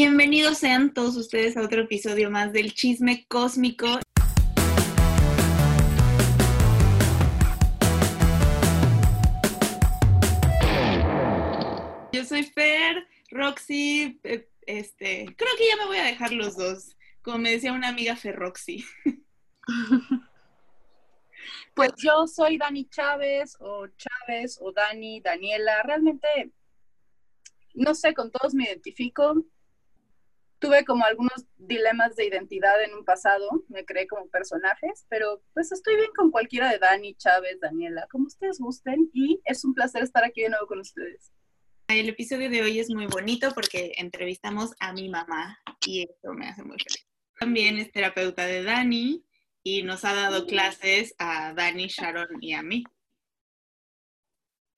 Bienvenidos sean todos ustedes a otro episodio más del Chisme Cósmico. Yo soy Fer, Roxy, eh, este, creo que ya me voy a dejar los dos, como me decía una amiga Fer Roxy. Pues yo soy Dani Chávez o Chávez o Dani, Daniela. Realmente, no sé, con todos me identifico. Tuve como algunos dilemas de identidad en un pasado, me creé como personajes, pero pues estoy bien con cualquiera de Dani, Chávez, Daniela, como ustedes gusten y es un placer estar aquí de nuevo con ustedes. El episodio de hoy es muy bonito porque entrevistamos a mi mamá y esto me hace muy feliz. También es terapeuta de Dani y nos ha dado clases a Dani, Sharon y a mí.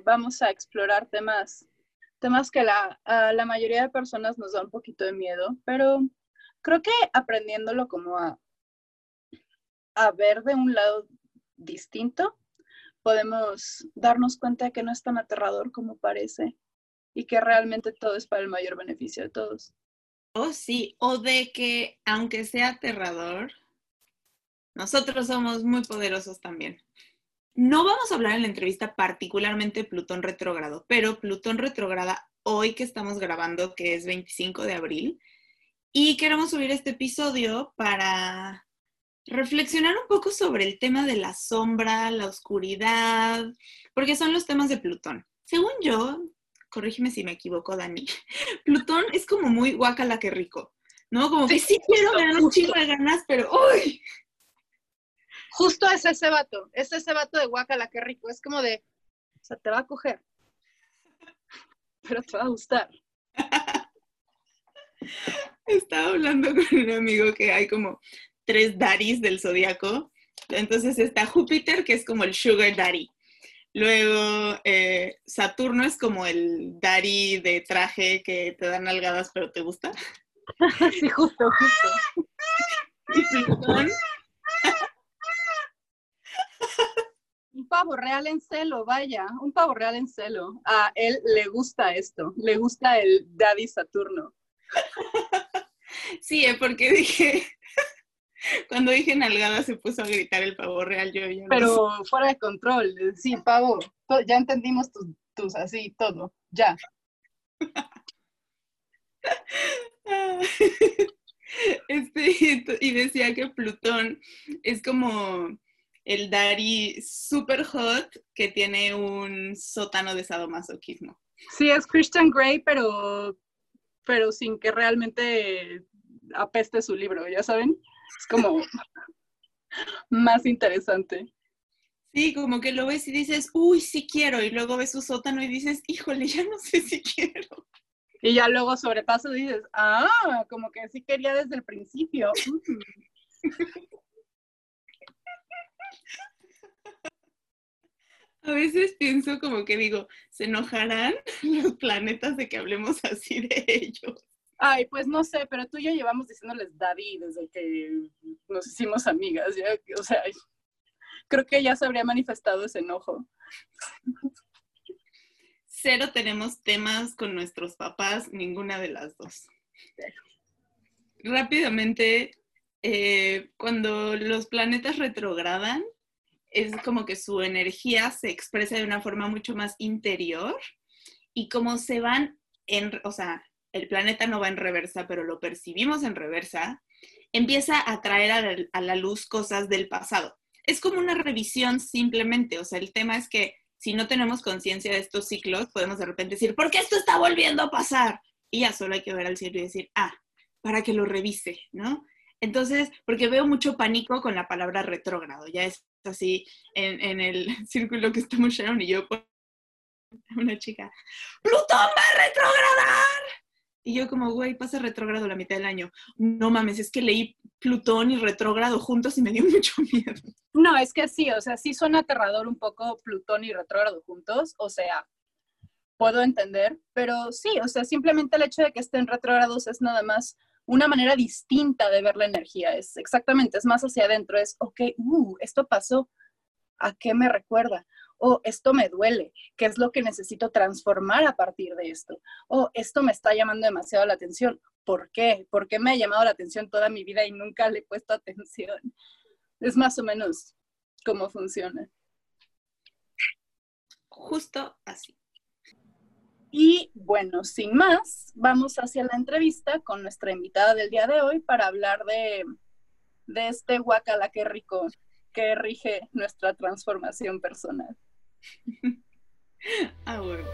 Vamos a explorar temas, temas que la, la mayoría de personas nos da un poquito de miedo, pero creo que aprendiéndolo como a, a ver de un lado distinto, podemos darnos cuenta de que no es tan aterrador como parece y que realmente todo es para el mayor beneficio de todos. Oh, sí, o de que aunque sea aterrador, nosotros somos muy poderosos también. No vamos a hablar en la entrevista particularmente de Plutón retrógrado, pero Plutón retrograda hoy que estamos grabando, que es 25 de abril, y queremos subir este episodio para reflexionar un poco sobre el tema de la sombra, la oscuridad, porque son los temas de Plutón. Según yo, corrígeme si me equivoco, Dani, Plutón es como muy guacala que rico, ¿no? Como que sí quiero ver un chingo de ganas, pero ¡uy! Justo es ese vato, es ese vato de guacala, qué rico. Es como de, o sea, te va a coger, pero te va a gustar. Estaba hablando con un amigo que hay como tres daddies del zodiaco. Entonces está Júpiter, que es como el sugar daddy. Luego eh, Saturno es como el daddy de traje que te dan algadas pero te gusta. sí, justo, justo. Y Plutón Un pavo real en celo, vaya, un pavo real en celo. A él le gusta esto, le gusta el Daddy Saturno. Sí, ¿eh? porque dije, cuando dije nalgada se puso a gritar el pavo real, yo ya no Pero fuera de control, sí, pavo, ya entendimos tus, tus así, todo, ya. Este, y decía que Plutón es como el Dari super hot que tiene un sótano de sadomasoquismo. Sí, es Christian Grey, pero, pero sin que realmente apeste su libro, ¿ya saben? Es como más interesante. Sí, como que lo ves y dices, uy, sí quiero, y luego ves su sótano y dices, híjole, ya no sé si quiero. Y ya luego sobrepaso y dices, ah, como que sí quería desde el principio. A veces pienso como que digo, ¿se enojarán los planetas de que hablemos así de ellos? Ay, pues no sé, pero tú y yo llevamos diciéndoles Daddy desde que nos hicimos amigas, ya, o sea, creo que ya se habría manifestado ese enojo. Cero tenemos temas con nuestros papás, ninguna de las dos. Rápidamente, eh, cuando los planetas retrogradan, es como que su energía se expresa de una forma mucho más interior y como se van en, o sea, el planeta no va en reversa, pero lo percibimos en reversa, empieza a traer a la, luz cosas del pasado. Es como una revisión simplemente, o sea, el tema es que si no tenemos conciencia de estos ciclos, podemos de repente decir, ¿por qué esto está volviendo a pasar? Y ya solo hay que ver al cielo y decir, ah, para que lo revise, ¿no? Entonces, porque veo mucho pánico con la palabra retrógrado, ya es así en, en el círculo que estamos Sharon y yo, una chica, ¡Plutón va a retrogradar! Y yo como, güey, pasa retrógrado la mitad del año. No mames, es que leí Plutón y retrógrado juntos y me dio mucho miedo. No, es que sí, o sea, sí suena aterrador un poco Plutón y retrógrado juntos, o sea, puedo entender, pero sí, o sea, simplemente el hecho de que estén retrógrados es nada más una manera distinta de ver la energía, es exactamente, es más hacia adentro, es, ok, uh, esto pasó, ¿a qué me recuerda? o esto me duele, ¿qué es lo que necesito transformar a partir de esto? O esto me está llamando demasiado la atención, ¿por qué? ¿Por qué me ha llamado la atención toda mi vida y nunca le he puesto atención? Es más o menos cómo funciona. Justo así. Y bueno, sin más, vamos hacia la entrevista con nuestra invitada del día de hoy para hablar de, de este guacala que rico que rige nuestra transformación personal. ah, bueno.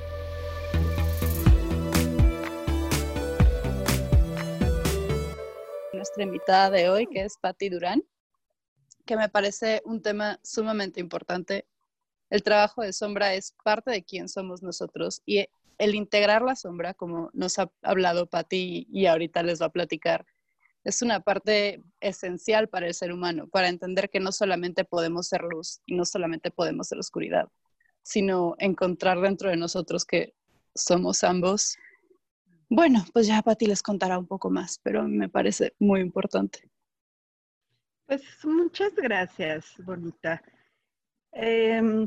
Nuestra invitada de hoy, que es Patti Durán, que me parece un tema sumamente importante. El trabajo de sombra es parte de quién somos nosotros y el integrar la sombra, como nos ha hablado Patti y ahorita les va a platicar, es una parte esencial para el ser humano, para entender que no solamente podemos ser luz y no solamente podemos ser oscuridad, sino encontrar dentro de nosotros que somos ambos. Bueno, pues ya Pati les contará un poco más, pero me parece muy importante. Pues muchas gracias, Bonita. Em,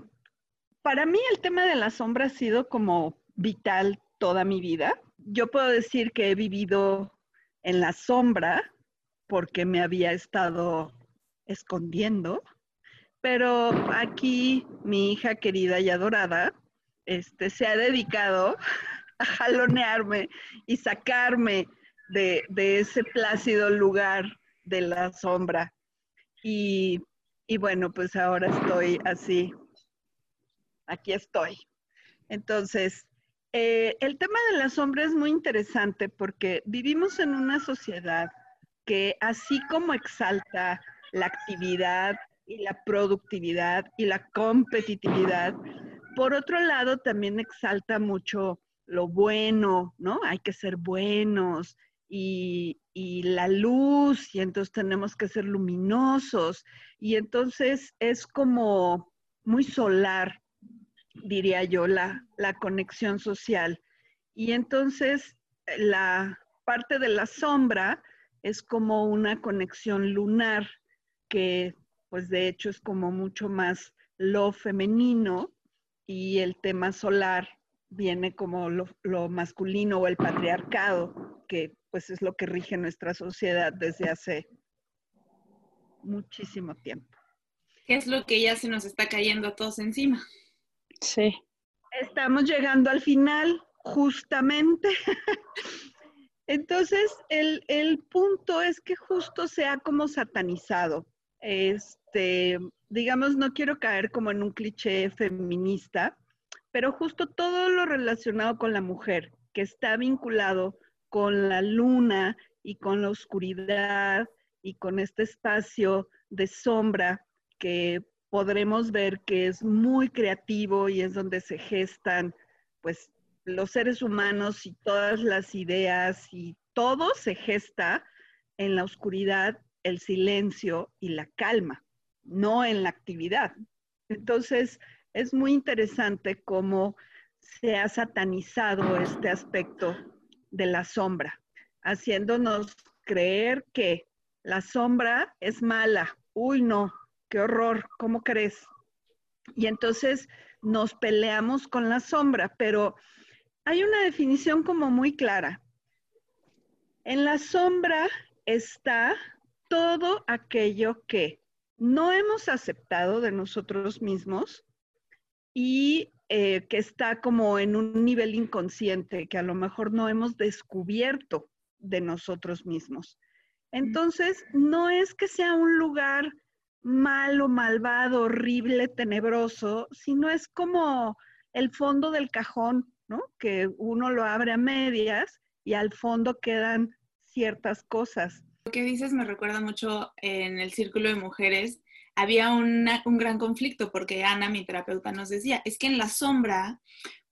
para mí el tema de la sombra ha sido como vital toda mi vida. Yo puedo decir que he vivido en la sombra porque me había estado escondiendo. Pero aquí mi hija querida y adorada este, se ha dedicado a jalonearme y sacarme de, ese plácido lugar de la sombra. Y, bueno, pues ahora estoy así. Aquí estoy. Entonces, eh, el tema de la sombra es muy interesante porque vivimos en una sociedad que así como exalta la actividad y la productividad y la competitividad, por otro lado también exalta mucho lo bueno, ¿no? Hay que ser buenos y, y, la luz y entonces tenemos que ser luminosos y entonces es como muy solar, diría yo, la, la conexión social. Y entonces la parte de la sombra es como una conexión lunar que pues de hecho es como mucho más lo femenino y el tema solar viene como lo, masculino o el patriarcado, que pues es lo que rige nuestra sociedad desde hace muchísimo tiempo. ¿Qué es lo que ya se nos está cayendo a todos encima? Sí. Estamos llegando al final, justamente. Entonces, el, el, punto es que justo sea como satanizado. Este, digamos, no quiero caer como en un cliché feminista, pero justo todo lo relacionado con la mujer, que está vinculado con la luna y con la oscuridad y con este espacio de sombra que podremos ver que es muy creativo y es donde se gestan pues los seres humanos y todas las ideas y todo se gesta en la oscuridad, el silencio y la calma, no en la actividad. Entonces, es muy interesante cómo se ha satanizado este aspecto de la sombra, haciéndonos creer que la sombra es mala. Uy, no, qué horror, ¿cómo crees? Y entonces nos peleamos con la sombra, pero hay una definición como muy clara. En la sombra está todo aquello que no hemos aceptado de nosotros mismos y eh, que está como en un nivel inconsciente, que a lo mejor no hemos descubierto de nosotros mismos. Entonces, no es que sea un lugar malo, malvado, horrible, tenebroso, sino es como el fondo del cajón que uno lo abre a medias y al fondo quedan ciertas cosas. Lo que dices me recuerda mucho en el círculo de mujeres. Había un gran conflicto porque Ana, mi terapeuta, nos decía, es que en la sombra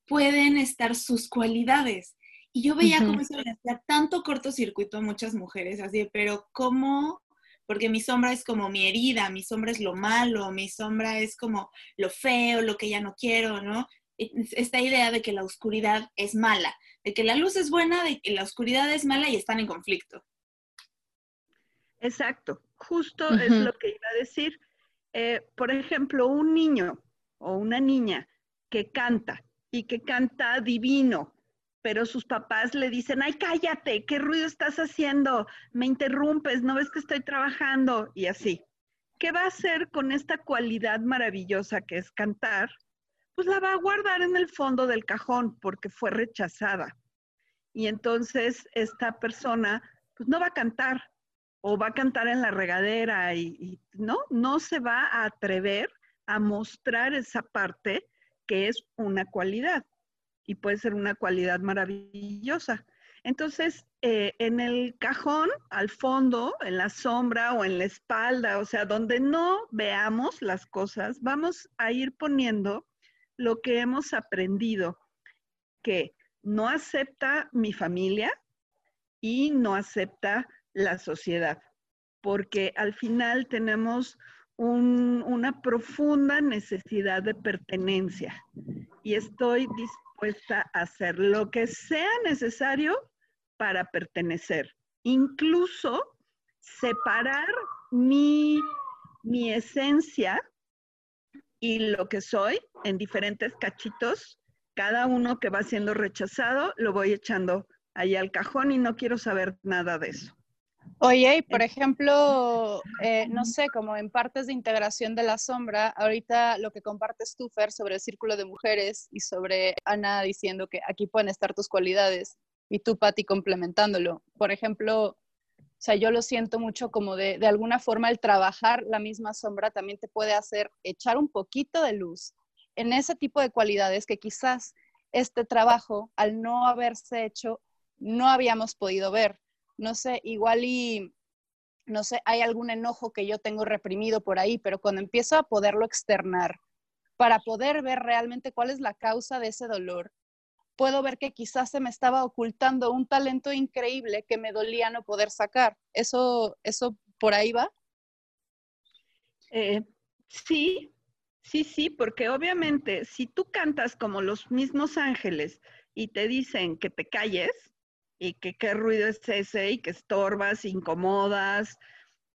pueden estar sus cualidades. Y yo veía cómo eso le hacía tanto cortocircuito a muchas mujeres, así, pero ¿cómo? Porque mi sombra es como mi herida, mi sombra es lo malo, mi sombra es como lo feo, lo que ya no quiero, ¿no? esta idea de que la oscuridad es mala, de que la luz es buena, de que la oscuridad es mala y están en conflicto. Exacto, justo es lo que iba a decir. Eh, por ejemplo, un niño o una niña que canta y que canta divino, pero sus papás le dicen, ay, cállate, ¿qué ruido estás haciendo? Me interrumpes, no ves que estoy trabajando y así. ¿Qué va a hacer con esta cualidad maravillosa que es cantar? Pues la va a guardar en el fondo del cajón porque fue rechazada. Y entonces esta persona pues no va a cantar o va a cantar en la regadera y, y no, no se va a atrever a mostrar esa parte que es una cualidad y puede ser una cualidad maravillosa. Entonces, eh, en el cajón, al fondo, en la sombra o en la espalda, o sea, donde no veamos las cosas, vamos a ir poniendo lo que hemos aprendido, que no acepta mi familia y no acepta la sociedad, porque al final tenemos una profunda necesidad de pertenencia y estoy dispuesta a hacer lo que sea necesario para pertenecer, incluso separar mi, mi esencia y lo que soy en diferentes cachitos, cada uno que va siendo rechazado, lo voy echando ahí al cajón y no quiero saber nada de eso. Oye, y por ejemplo, eh, no sé, como en partes de integración de la sombra, ahorita lo que compartes tú, Fer, sobre el círculo de mujeres y sobre Ana diciendo que aquí pueden estar tus cualidades y tú, Patti, complementándolo. Por ejemplo, o sea, yo lo siento mucho como de, de alguna forma el trabajar la misma sombra también te puede hacer echar un poquito de luz en ese tipo de cualidades que quizás este trabajo, al no haberse hecho, no habíamos podido ver no sé, igual y, no sé, hay algún enojo que yo tengo reprimido por ahí, pero cuando empiezo a poderlo externar, para poder ver realmente cuál es la causa de ese dolor, puedo ver que quizás se me estaba ocultando un talento increíble que me dolía no poder sacar. ¿Eso, eso por ahí va? Eh, sí, sí, sí, porque obviamente si tú cantas como los mismos ángeles y te dicen que te calles, y que qué ruido es ese y que estorbas, incomodas,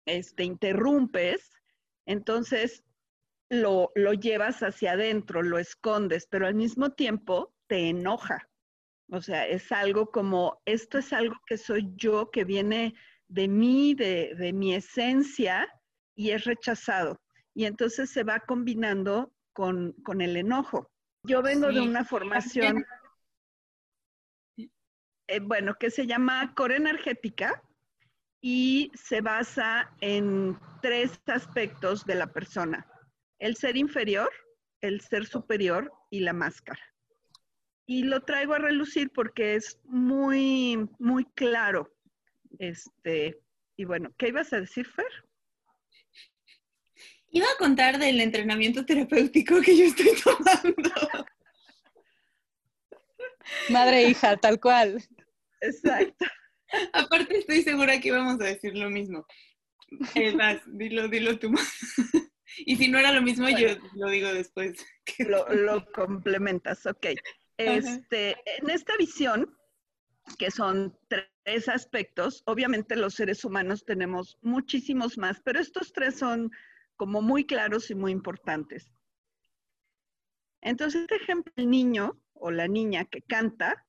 este, interrumpes, entonces lo, lo llevas hacia adentro, lo escondes, pero al mismo tiempo te enoja. O sea, es algo como, esto es algo que soy yo, que viene de mí, de, de mi esencia, y es rechazado. Y entonces se va combinando con, con el enojo. Yo vengo de una formación eh, bueno, que se llama Core Energética y se basa en tres aspectos de la persona. El ser inferior, el ser superior y la máscara. Y lo traigo a relucir porque es muy, muy claro. Este, y bueno, ¿qué ibas a decir, Fer? Iba a contar del entrenamiento terapéutico que yo estoy tomando. Madre e hija, tal cual. Exacto. Aparte estoy segura que íbamos a decir lo mismo. Es más, dilo, dilo tú. y si no era lo mismo, yo lo digo después. Lo, lo complementas, ok. Este, en esta visión, que son tres aspectos, obviamente los seres humanos tenemos muchísimos más, pero estos tres son como muy claros y muy importantes. Entonces, este ejemplo, el niño o la niña que canta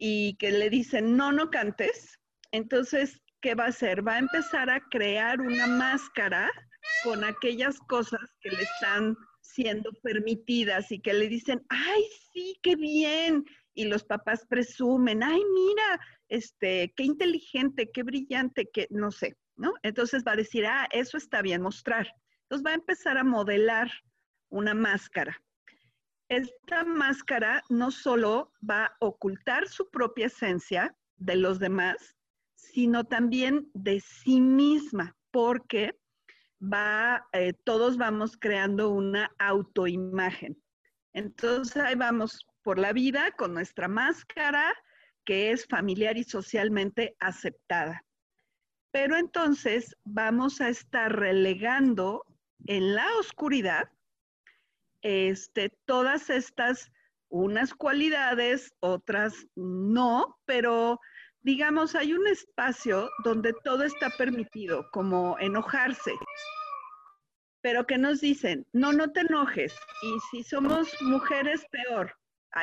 y que le dicen, no, no cantes, entonces, ¿qué va a hacer? Va a empezar a crear una máscara con aquellas cosas que le están siendo permitidas y que le dicen, ay, sí, qué bien. Y los papás presumen, ay, mira, este, qué inteligente, qué brillante, que no sé, ¿no? Entonces va a decir, ah, eso está bien mostrar. Entonces va a empezar a modelar una máscara esta máscara no solo va a ocultar su propia esencia de los demás, sino también de sí misma, porque va, eh, todos vamos creando una autoimagen. Entonces ahí vamos por la vida con nuestra máscara que es familiar y socialmente aceptada. Pero entonces vamos a estar relegando en la oscuridad este, todas estas, unas cualidades, otras no, pero digamos, hay un espacio donde todo está permitido, como enojarse. pero que nos dicen, no, no te enojes. Y si somos mujeres, peor.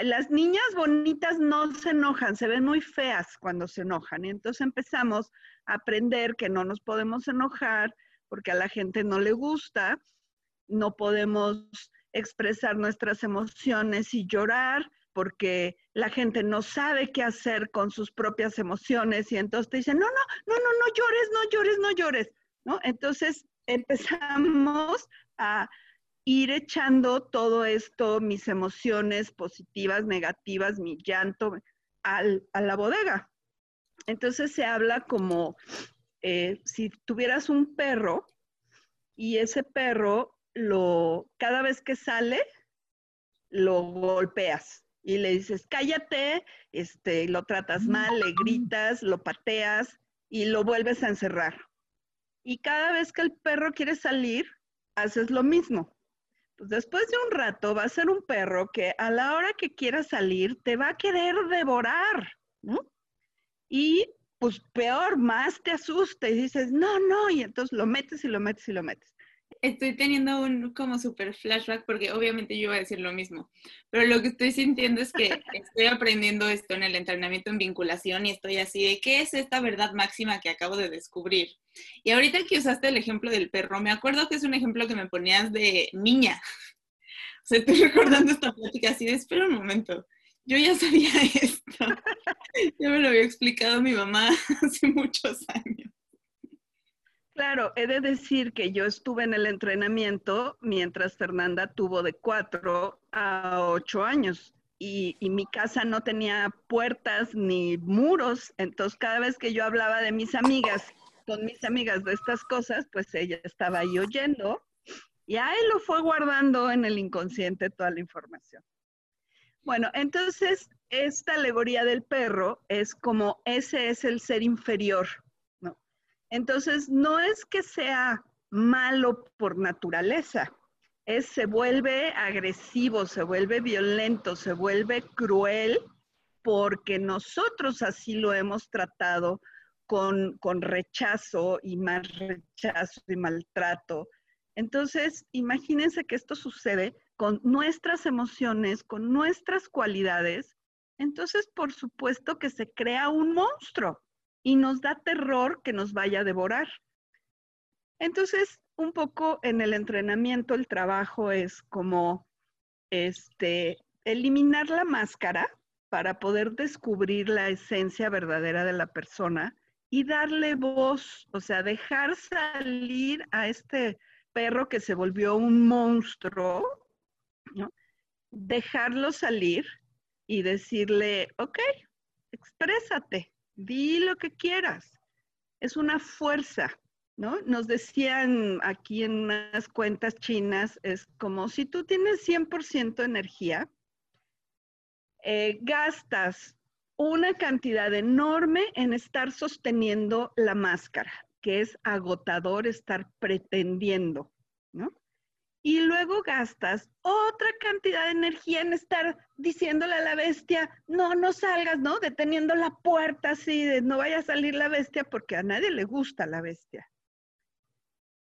Las niñas bonitas no se enojan, se ven muy feas cuando se enojan. Y entonces empezamos a aprender que no nos podemos enojar porque a la gente no le gusta, no podemos expresar nuestras emociones y llorar porque la gente no sabe qué hacer con sus propias emociones y entonces te dicen, no, no, no, no, no llores, no llores, no llores, ¿no? Entonces empezamos a ir echando todo esto, mis emociones positivas, negativas, mi llanto, a la bodega. Entonces se habla como eh, si tuvieras un perro y ese perro lo, cada vez que sale, lo golpeas y le dices, cállate, este, lo tratas mal, le gritas, lo pateas y lo vuelves a encerrar. Y cada vez que el perro quiere salir, haces lo mismo. Pues después de un rato va a ser un perro que a la hora que quiera salir te va a querer devorar, ¿no? Y pues peor, más te asusta y dices, no, no, y entonces lo metes y lo metes y lo metes estoy teniendo un como super flashback porque obviamente yo iba a decir lo mismo, pero lo que estoy sintiendo es que estoy aprendiendo esto en el entrenamiento en vinculación y estoy así de, ¿qué es esta verdad máxima que acabo de descubrir? Y ahorita que usaste el ejemplo del perro, me acuerdo que es un ejemplo que me ponías de niña. O sea, estoy recordando esta plática así de, espera un momento, yo ya sabía esto. Ya me lo había explicado mi mamá hace muchos años. Claro, he de decir que yo estuve en el entrenamiento mientras Fernanda tuvo de cuatro a ocho años y, mi casa no tenía puertas ni muros, entonces cada vez que yo hablaba de mis amigas, con mis amigas de estas cosas, pues ella estaba ahí oyendo y ahí lo fue guardando en el inconsciente toda la información. Bueno, entonces esta alegoría del perro es como ese es el ser inferior entonces, no es que sea malo por naturaleza, es se vuelve agresivo, se vuelve violento, se vuelve cruel porque nosotros así lo hemos tratado con, con rechazo y más rechazo y maltrato. Entonces, imagínense que esto sucede con nuestras emociones, con nuestras cualidades. Entonces, por supuesto que se crea un monstruo y nos da terror que nos vaya a devorar. Entonces, un poco en el entrenamiento el trabajo es como este eliminar la máscara para poder descubrir la esencia verdadera de la persona y darle voz, o sea, dejar salir a este perro que se volvió un monstruo, ¿no? dejarlo salir y decirle, ok, exprésate, di lo que quieras. Es una fuerza, ¿no? Nos decían aquí en unas cuentas chinas, es como si tú tienes 100% energía, eh, gastas una cantidad enorme en estar sosteniendo la máscara, que es agotador estar pretendiendo. Y luego gastas otra cantidad de energía en estar diciéndole a la bestia, no, no salgas, ¿no? Deteniendo la puerta así, de no vaya a salir la bestia porque a nadie le gusta la bestia.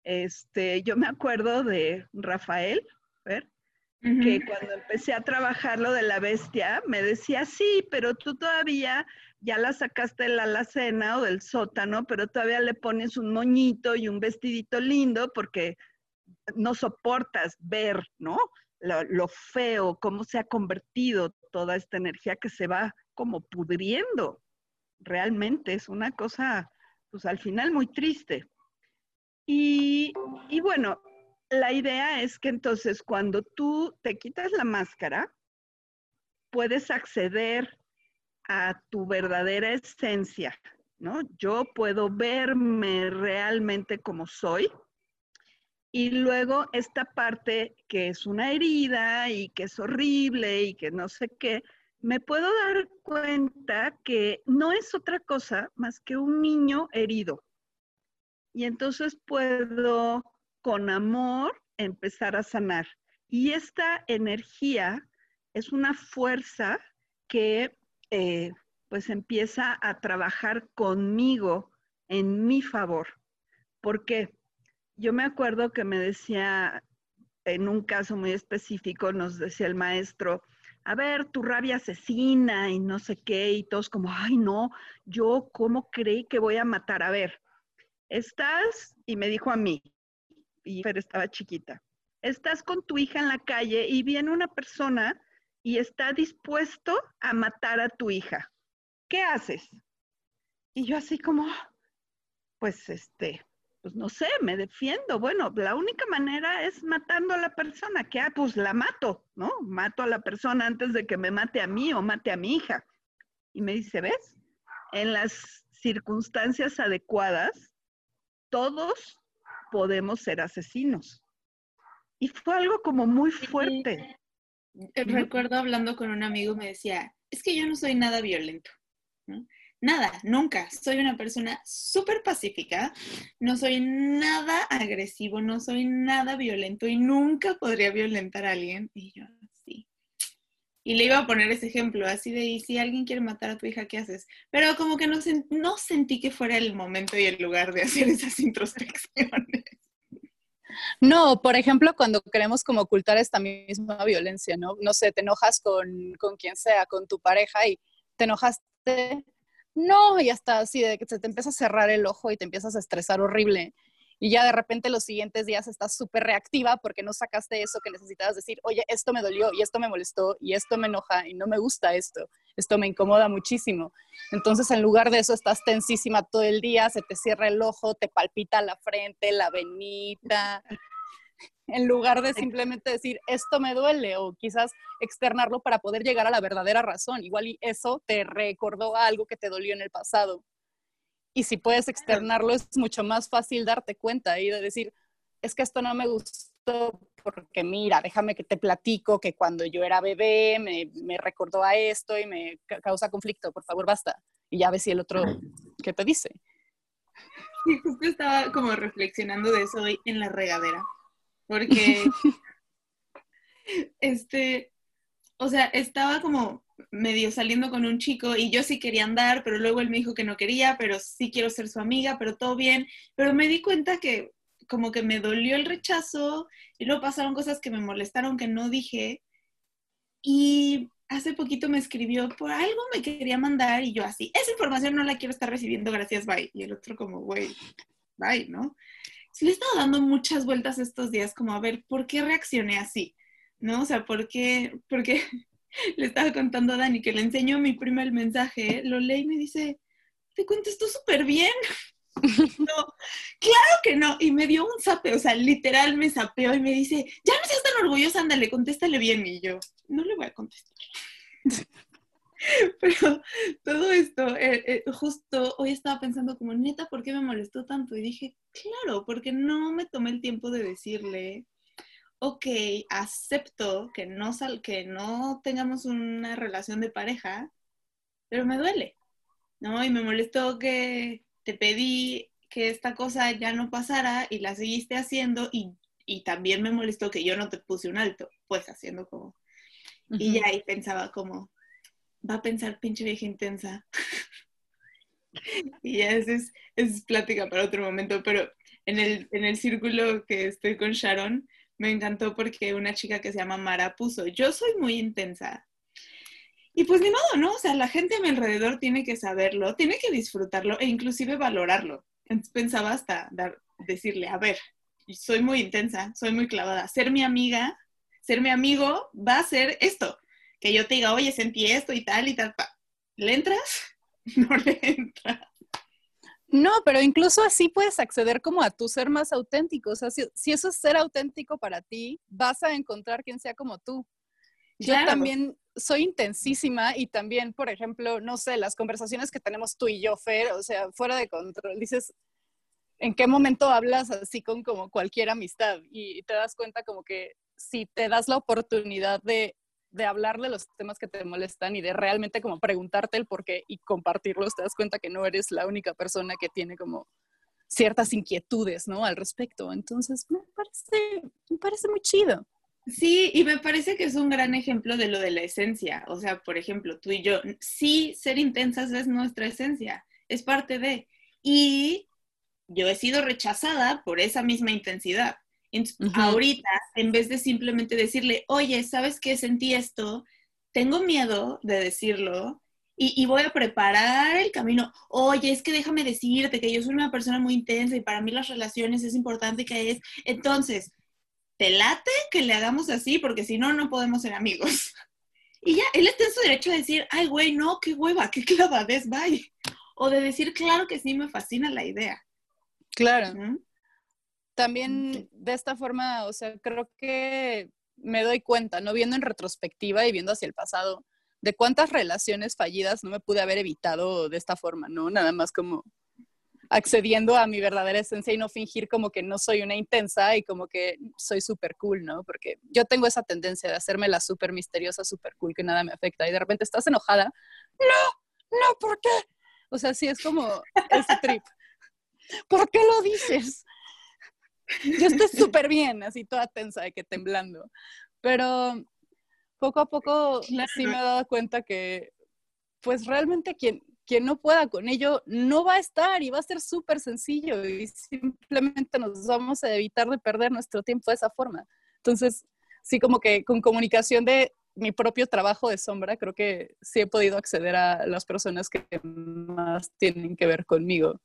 Este, yo me acuerdo de Rafael, ver, que cuando empecé a trabajar lo de la bestia, me decía, sí, pero tú todavía ya la sacaste de la alacena o del sótano, pero todavía le pones un moñito y un vestidito lindo porque no soportas ver, ¿no? Lo, feo, cómo se ha convertido toda esta energía que se va como pudriendo. Realmente es una cosa, pues al final muy triste. Y, y bueno, la idea es que entonces cuando tú te quitas la máscara, puedes acceder a tu verdadera esencia, ¿no? Yo puedo verme realmente como soy, y luego esta parte que es una herida y que es horrible y que no sé qué, me puedo dar cuenta que no es otra cosa más que un niño herido. Y entonces puedo con amor empezar a sanar. Y esta energía es una fuerza que eh, pues empieza a trabajar conmigo en mi favor. ¿Por qué? Yo me acuerdo que me decía, en un caso muy específico, nos decía el maestro, a ver, tu rabia asesina y no sé qué, y todos como, ay, no, yo cómo creí que voy a matar. A ver, estás, y me dijo a mí, y Fer estaba chiquita, estás con tu hija en la calle y viene una persona y está dispuesto a matar a tu hija. ¿Qué haces? Y yo así como, pues este, pues no sé, me defiendo. Bueno, la única manera es matando a la persona, que ah, pues la mato, ¿no? Mato a la persona antes de que me mate a mí o mate a mi hija. Y me dice, ¿ves? En las circunstancias adecuadas, todos podemos ser asesinos. Y fue algo como muy fuerte. Recuerdo hablando con un amigo, me decía, es que yo no soy nada violento. Nada, nunca. Soy una persona súper pacífica, no soy nada agresivo, no soy nada violento y nunca podría violentar a alguien. Y yo, sí. Y le iba a poner ese ejemplo, así de, y si alguien quiere matar a tu hija, ¿qué haces? Pero como que no, no sentí que fuera el momento y el lugar de hacer esas introspecciones. No, por ejemplo, cuando queremos como ocultar esta misma violencia, ¿no? No sé, te enojas con, con quien sea, con tu pareja y te enojaste no, y hasta así de que se te empieza a cerrar el ojo y te empiezas a estresar horrible. Y ya de repente los siguientes días estás súper reactiva porque no sacaste eso que necesitabas decir, oye, esto me dolió y esto me molestó y esto me enoja y no me gusta esto, esto me incomoda muchísimo. Entonces en lugar de eso estás tensísima todo el día, se te cierra el ojo, te palpita la frente, la venita, en lugar de simplemente decir, esto me duele o quizás externarlo para poder llegar a la verdadera razón. Igual y eso te recordó algo que te dolió en el pasado. Y si puedes externarlo, es mucho más fácil darte cuenta y de decir, es que esto no me gustó porque mira, déjame que te platico que cuando yo era bebé me, me recordó a esto y me causa conflicto, por favor, basta. Y ya ves si el otro, ¿qué te dice? Sí, justo estaba como reflexionando de eso hoy en la regadera porque, este, o sea, estaba como medio saliendo con un chico y yo sí quería andar, pero luego él me dijo que no quería, pero sí quiero ser su amiga, pero todo bien, pero me di cuenta que como que me dolió el rechazo y luego pasaron cosas que me molestaron que no dije y hace poquito me escribió por algo me quería mandar y yo así, esa información no la quiero estar recibiendo, gracias, bye. Y el otro como, güey, bye, ¿no? Le he estado dando muchas vueltas estos días como a ver por qué reaccioné así, ¿no? O sea, por qué, porque le estaba contando a Dani que le enseñó a mi prima el mensaje, lo leí y me dice, te contestó súper bien. no, claro que no. Y me dio un zape, o sea, literal me zapeó y me dice, ya no seas tan orgullosa, ándale, contéstale bien. Y yo, no le voy a contestar. Pero todo esto, eh, eh, justo hoy estaba pensando como, neta, ¿por qué me molestó tanto? Y dije, claro, porque no me tomé el tiempo de decirle, ok, acepto que no, sal que no tengamos una relación de pareja, pero me duele, ¿no? Y me molestó que te pedí que esta cosa ya no pasara y la seguiste haciendo y, y también me molestó que yo no te puse un alto, pues haciendo como... Y ya ahí pensaba como, va a pensar pinche vieja intensa. y ya esa es, es, plática para otro momento, pero en el, en el círculo que estoy con Sharon, me encantó porque una chica que se llama Mara puso, yo soy muy intensa. Y pues ni modo, ¿no? O sea, la gente a mi alrededor tiene que saberlo, tiene que disfrutarlo e inclusive valorarlo. Entonces pensaba hasta dar, decirle, a ver, soy muy intensa, soy muy clavada. Ser mi amiga, ser mi amigo va a ser esto que yo te diga, oye, sentí esto y tal y tal. ¿Le entras? No le entras. No, pero incluso así puedes acceder como a tu ser más auténtico. O sea, si, eso es ser auténtico para ti, vas a encontrar quien sea como tú. Yo también soy intensísima y también, por ejemplo, no sé, las conversaciones que tenemos tú y yo, Fer, o sea, fuera de control, dices, ¿en qué momento hablas así con como cualquier amistad? Y te das cuenta como que si te das la oportunidad de de hablar de los temas que te molestan y de realmente como preguntarte el por qué y compartirlos, te das cuenta que no eres la única persona que tiene como ciertas inquietudes, ¿no? Al respecto. Entonces, me parece, me parece muy chido. Sí, y me parece que es un gran ejemplo de lo de la esencia. O sea, por ejemplo, tú y yo, sí, ser intensas es nuestra esencia, es parte de. Y yo he sido rechazada por esa misma intensidad. Ahorita, en vez de simplemente decirle, oye, ¿sabes qué? Sentí esto, tengo miedo de decirlo y, voy a preparar el camino. Oye, es que déjame decirte que yo soy una persona muy intensa y para mí las relaciones es importante que es. Entonces, ¿te late que le hagamos así? Porque si no, no podemos ser amigos. Y ya, él está en su derecho de decir, ay, güey, no, qué hueva, qué clavadez, bye. O de decir, claro que sí, me fascina la idea. Claro. También de esta forma, o sea, creo que me doy cuenta, ¿no? Viendo en retrospectiva y viendo hacia el pasado, de cuántas relaciones fallidas no me pude haber evitado de esta forma, ¿no? Nada más como accediendo a mi verdadera esencia y no fingir como que no soy una intensa y como que soy súper cool, ¿no? Porque yo tengo esa tendencia de hacerme la súper misteriosa, súper cool, que nada me afecta y de repente estás enojada. No, no, ¿por qué? O sea, sí es como ese trip. ¿Por qué lo dices? Yo estoy súper bien, así toda tensa de que temblando. Pero poco a poco sí me he dado cuenta que, pues realmente quien, quien no pueda con ello no va a estar y va a ser súper sencillo y simplemente nos vamos a evitar de perder nuestro tiempo de esa forma. Entonces, sí como que con comunicación de mi propio trabajo de sombra, creo que sí he podido acceder a las personas que más tienen que ver conmigo.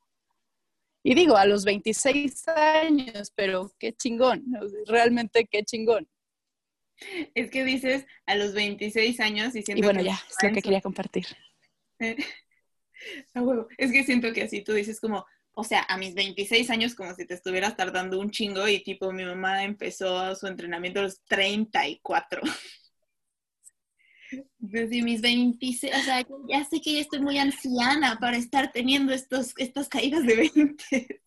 Y digo, a los 26 años, pero qué chingón, realmente qué chingón. Es que dices a los 26 años y siento Y bueno, ya, es lo que quería compartir. Es que siento que así tú dices como, o sea, a mis 26 años como si te estuvieras tardando un chingo y tipo mi mamá empezó su entrenamiento a los 34. Desde mis 26, o sea, ya sé que ya estoy muy anciana para estar teniendo estos, estas caídas de 20.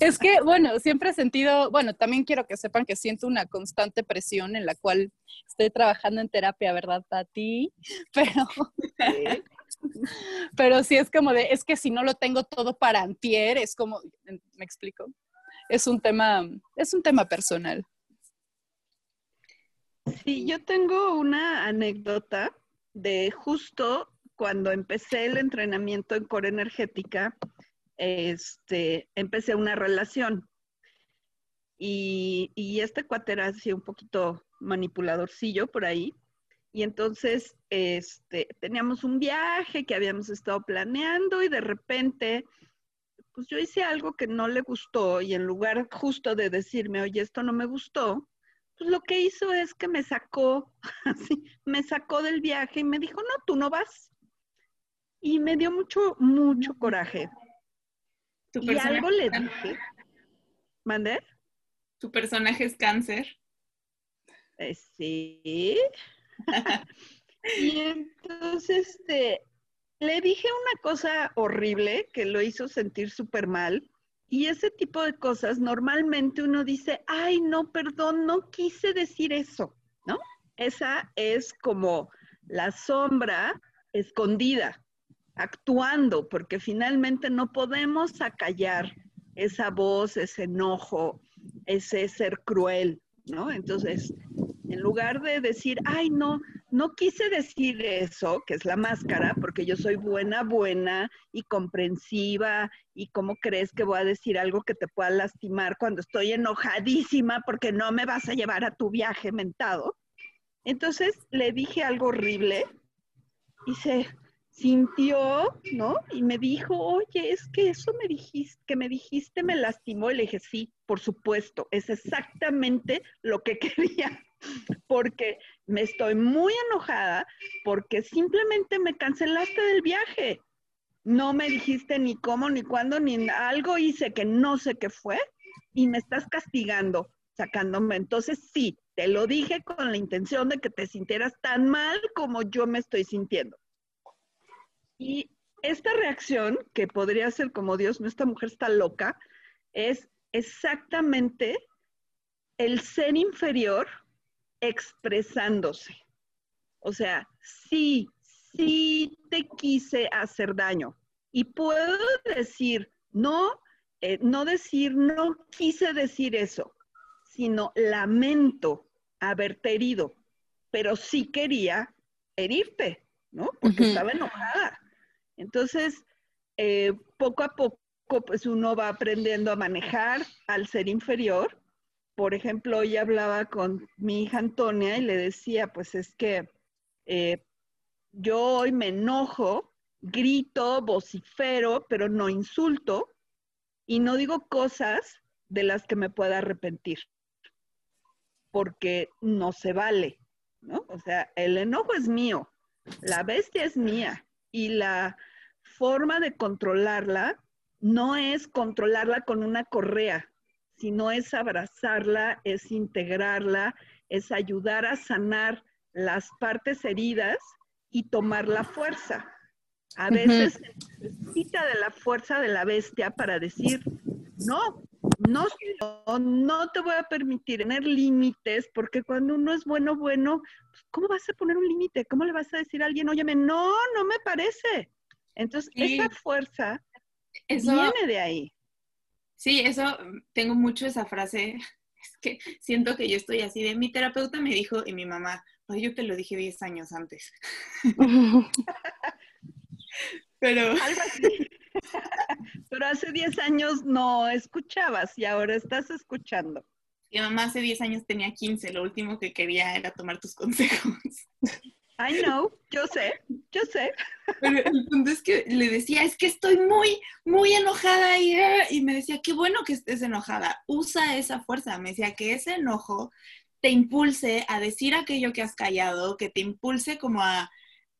Es que, bueno, siempre he sentido, bueno, también quiero que sepan que siento una constante presión en la cual estoy trabajando en terapia, ¿verdad, Tati? Pero, pero sí es como de, es que si no lo tengo todo para antier, es como, ¿me explico? Es un tema, es un tema personal. Sí, yo tengo una anécdota de justo cuando empecé el entrenamiento en core energética, este, empecé una relación. Y, y este cuate era así un poquito manipuladorcillo por ahí. Y entonces este, teníamos un viaje que habíamos estado planeando y de repente, pues yo hice algo que no le gustó y en lugar justo de decirme, oye, esto no me gustó, pues lo que hizo es que me sacó, así, me sacó del viaje y me dijo, no, tú no vas. Y me dio mucho, mucho coraje. y algo le dije. ¿Mandé? ¿Tu personaje es cáncer? Eh, sí. y entonces, este, le dije una cosa horrible que lo hizo sentir súper mal y ese tipo de cosas, normalmente uno dice, ay, no, perdón, no quise decir eso, ¿no? Esa es como la sombra escondida, actuando, porque finalmente no podemos acallar esa voz, ese enojo, ese ser cruel, ¿no? Entonces, en lugar de decir, ay, no, no quise decir eso, que es la máscara, porque yo soy buena, buena y comprensiva, y cómo crees que voy a decir algo que te pueda lastimar cuando estoy enojadísima porque no me vas a llevar a tu viaje mentado. Entonces le dije algo horrible y se sintió, ¿no? Y me dijo, oye, es que eso me dijiste, que me dijiste me lastimó. Y le dije, sí, por supuesto, es exactamente lo que quería porque me estoy muy enojada porque simplemente me cancelaste del viaje. No me dijiste ni cómo, ni cuándo, ni algo hice que no sé qué fue y me estás castigando, sacándome. Entonces sí, te lo dije con la intención de que te sintieras tan mal como yo me estoy sintiendo. Y esta reacción, que podría ser como Dios, esta mujer está loca, es exactamente el ser inferior expresándose. O sea, sí, sí te quise hacer daño. Y puedo decir, no, eh, no decir, no quise decir eso, sino lamento haberte herido, pero sí quería herirte, ¿no? Porque estaba enojada. Entonces, eh, poco a poco poco, pues uno va aprendiendo a manejar al ser inferior. Por ejemplo, hoy hablaba con mi hija Antonia y le decía, pues es que eh, yo hoy me enojo, grito, vocifero, pero no insulto y no digo cosas de las que me pueda arrepentir, porque no se vale, ¿no? O sea, el enojo es mío, la bestia es mía y la forma de controlarla no es controlarla con una correa, sino es abrazarla, es integrarla, es ayudar a sanar las partes heridas y tomar la fuerza. A veces se necesita de la fuerza de la bestia para decir, no, no, no te voy a permitir tener límites, porque cuando uno es bueno, bueno, pues, ¿cómo vas a poner un límite? ¿Cómo le vas a decir a alguien, óyeme, no, no me parece? Entonces, esa fuerza viene de ahí. Sí, eso, tengo mucho esa frase, es que siento que yo estoy así de, mi terapeuta me dijo y mi mamá, pues yo te lo dije 10 años antes. Pero... Pero hace 10 años no escuchabas y ahora estás escuchando. Mi mamá hace 10 años tenía 15, lo último que quería era tomar tus consejos. I know, yo sé, yo sé. Pero el punto es que le decía, es que estoy muy, muy enojada y, y me decía, qué bueno que estés enojada, usa esa fuerza. Me decía que ese enojo te impulse a decir aquello que has callado, que te impulse como a,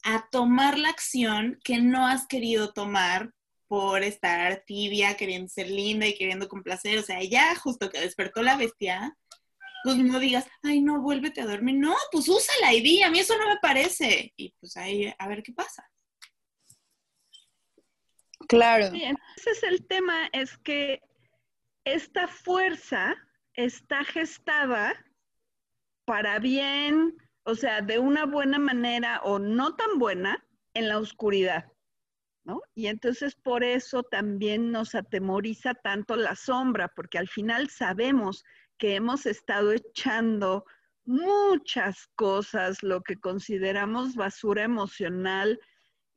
a tomar la acción que no has querido tomar por estar tibia, queriendo ser linda y queriendo complacer. O sea, ya justo que despertó la bestia, pues no digas, ay, no, vuélvete a dormir. No, pues usa la ID, a mí eso no me parece. Y pues ahí, a ver qué pasa. Claro. entonces el tema es que esta fuerza está gestada para bien, o sea, de una buena manera o no tan buena en la oscuridad. ¿No? Y entonces por eso también nos atemoriza tanto la sombra, porque al final sabemos que hemos estado echando muchas cosas, lo que consideramos basura emocional,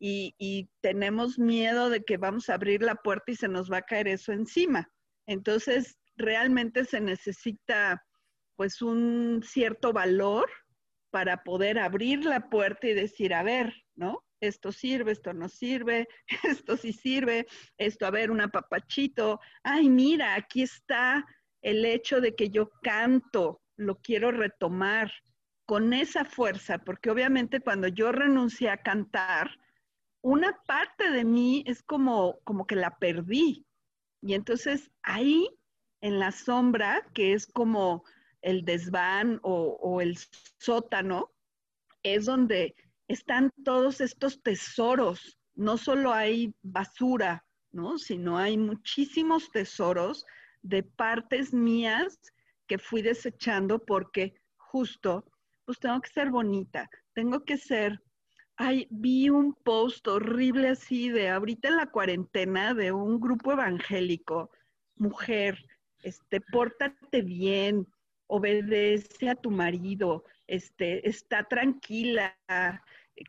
y, tenemos miedo de que vamos a abrir la puerta y se nos va a caer eso encima. Entonces, realmente se necesita pues un cierto valor para poder abrir la puerta y decir, a ver, ¿no? Esto sirve, esto no sirve, esto sí sirve, esto, a ver, un apapachito, ay, mira, aquí está el hecho de que yo canto, lo quiero retomar con esa fuerza, porque obviamente cuando yo renuncié a cantar, una parte de mí es como, como que la perdí. Y entonces ahí, en la sombra, que es como el desván o, el sótano, es donde están todos estos tesoros. No solo hay basura, ¿no? Sino hay muchísimos tesoros de partes mías que fui desechando porque justo, pues tengo que ser bonita, tengo que ser... Ay, vi un post horrible así de ahorita en la cuarentena de un grupo evangélico, mujer, este, pórtate bien, obedece a tu marido, este, está tranquila,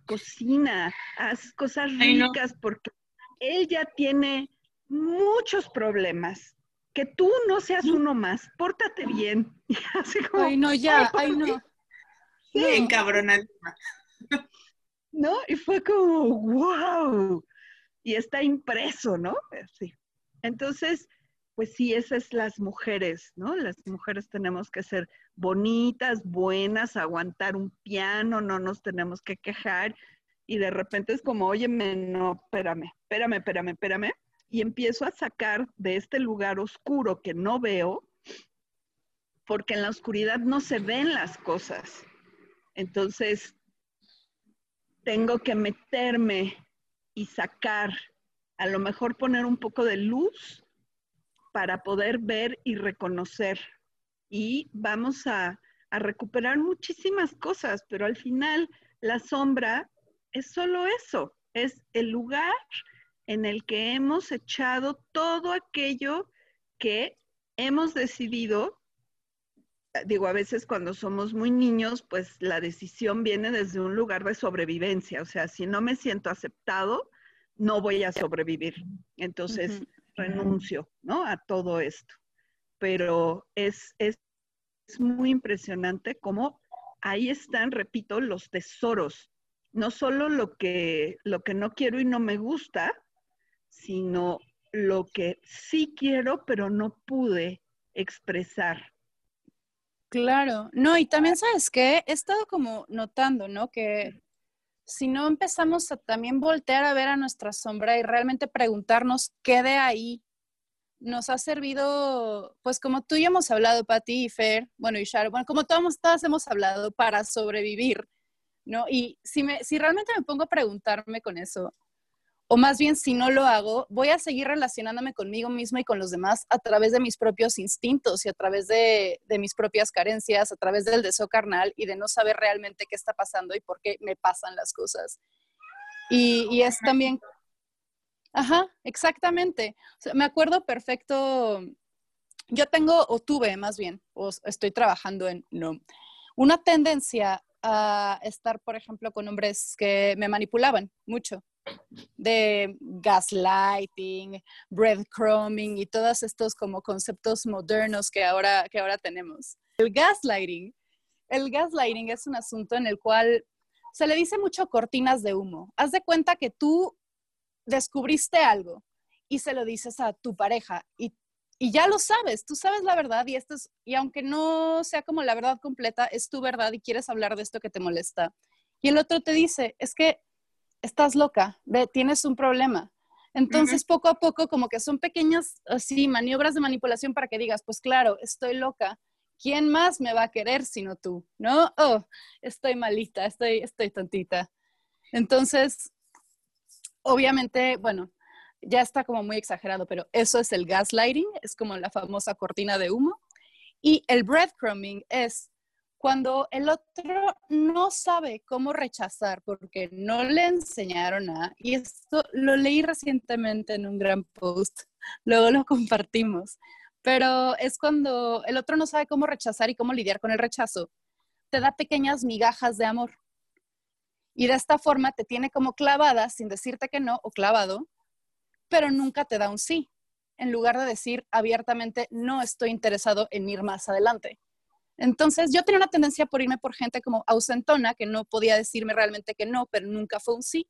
cocina, haz cosas ricas porque él ya tiene muchos problemas. Que tú no seas uno más, pórtate bien. ay, no, ya, ay, no. Sí. Encabronadísima. ¿No? Y fue como, wow. Y está impreso, ¿no? Sí. Entonces, pues sí, esas es las mujeres, ¿no? Las mujeres tenemos que ser bonitas, buenas, aguantar un piano, no nos tenemos que quejar. Y de repente es como, oye, no, espérame, espérame, espérame, espérame. Y empiezo a sacar de este lugar oscuro que no veo, porque en la oscuridad no se ven las cosas. Entonces, tengo que meterme y sacar, a lo mejor poner un poco de luz para poder ver y reconocer. Y vamos a, recuperar muchísimas cosas, pero al final la sombra es solo eso, es el lugar en el que hemos echado todo aquello que hemos decidido, digo, a veces cuando somos muy niños, pues la decisión viene desde un lugar de sobrevivencia, o sea, si no me siento aceptado, no voy a sobrevivir. Entonces, renuncio, ¿no? A todo esto. Pero es, es, es muy impresionante cómo ahí están, repito, los tesoros. No solo lo que, lo que no quiero y no me gusta, sino lo que sí quiero, pero no pude expresar. Claro, no, y también sabes que he estado como notando, ¿no? Que si no empezamos a también voltear a ver a nuestra sombra y realmente preguntarnos qué de ahí nos ha servido, pues como tú y hemos hablado, Patti y Fer, bueno, y Sharon, bueno, como todos, todas hemos hablado para sobrevivir, ¿no? Y si, me, si realmente me pongo a preguntarme con eso, o más bien si no lo hago, voy a seguir relacionándome conmigo misma y con los demás a través de mis propios instintos y a través de, mis propias carencias, a través del deseo carnal y de no saber realmente qué está pasando y por qué me pasan las cosas. Y, es también, ajá, exactamente. me acuerdo perfecto, yo tengo, o tuve más bien, o estoy trabajando en, no, una tendencia a estar, por ejemplo, con hombres que me manipulaban mucho de gaslighting, breadcrumbing y todos estos como conceptos modernos que ahora, que ahora tenemos. El gaslighting, el gaslighting es un asunto en el cual se le dice mucho cortinas de humo. Haz de cuenta que tú descubriste algo y se lo dices a tu pareja y, y ya lo sabes, tú sabes la verdad y esto es, y aunque no sea como la verdad completa, es tu verdad y quieres hablar de esto que te molesta. Y el otro te dice, es que estás loca, ve, tienes un problema. Entonces, poco a poco, como que son pequeñas, así, maniobras de manipulación para que digas, pues claro, estoy loca. ¿Quién más me va a querer sino tú? ¿No? Oh, estoy malita, estoy, estoy tontita. Entonces, obviamente, bueno, ya está como muy exagerado, pero eso es el gaslighting, es como la famosa cortina de humo. Y el breadcrumbing es cuando el otro no sabe cómo rechazar porque no le enseñaron a, y esto lo leí recientemente en un gran post, luego lo compartimos, pero es cuando el otro no sabe cómo rechazar y cómo lidiar con el rechazo, te da pequeñas migajas de amor. Y de esta forma te tiene como clavada sin decirte que no o clavado, pero nunca te da un sí, en lugar de decir abiertamente, no estoy interesado en ir más adelante entonces yo tenía una tendencia por irme por gente como ausentona, que no podía decirme realmente que no, pero nunca fue un sí,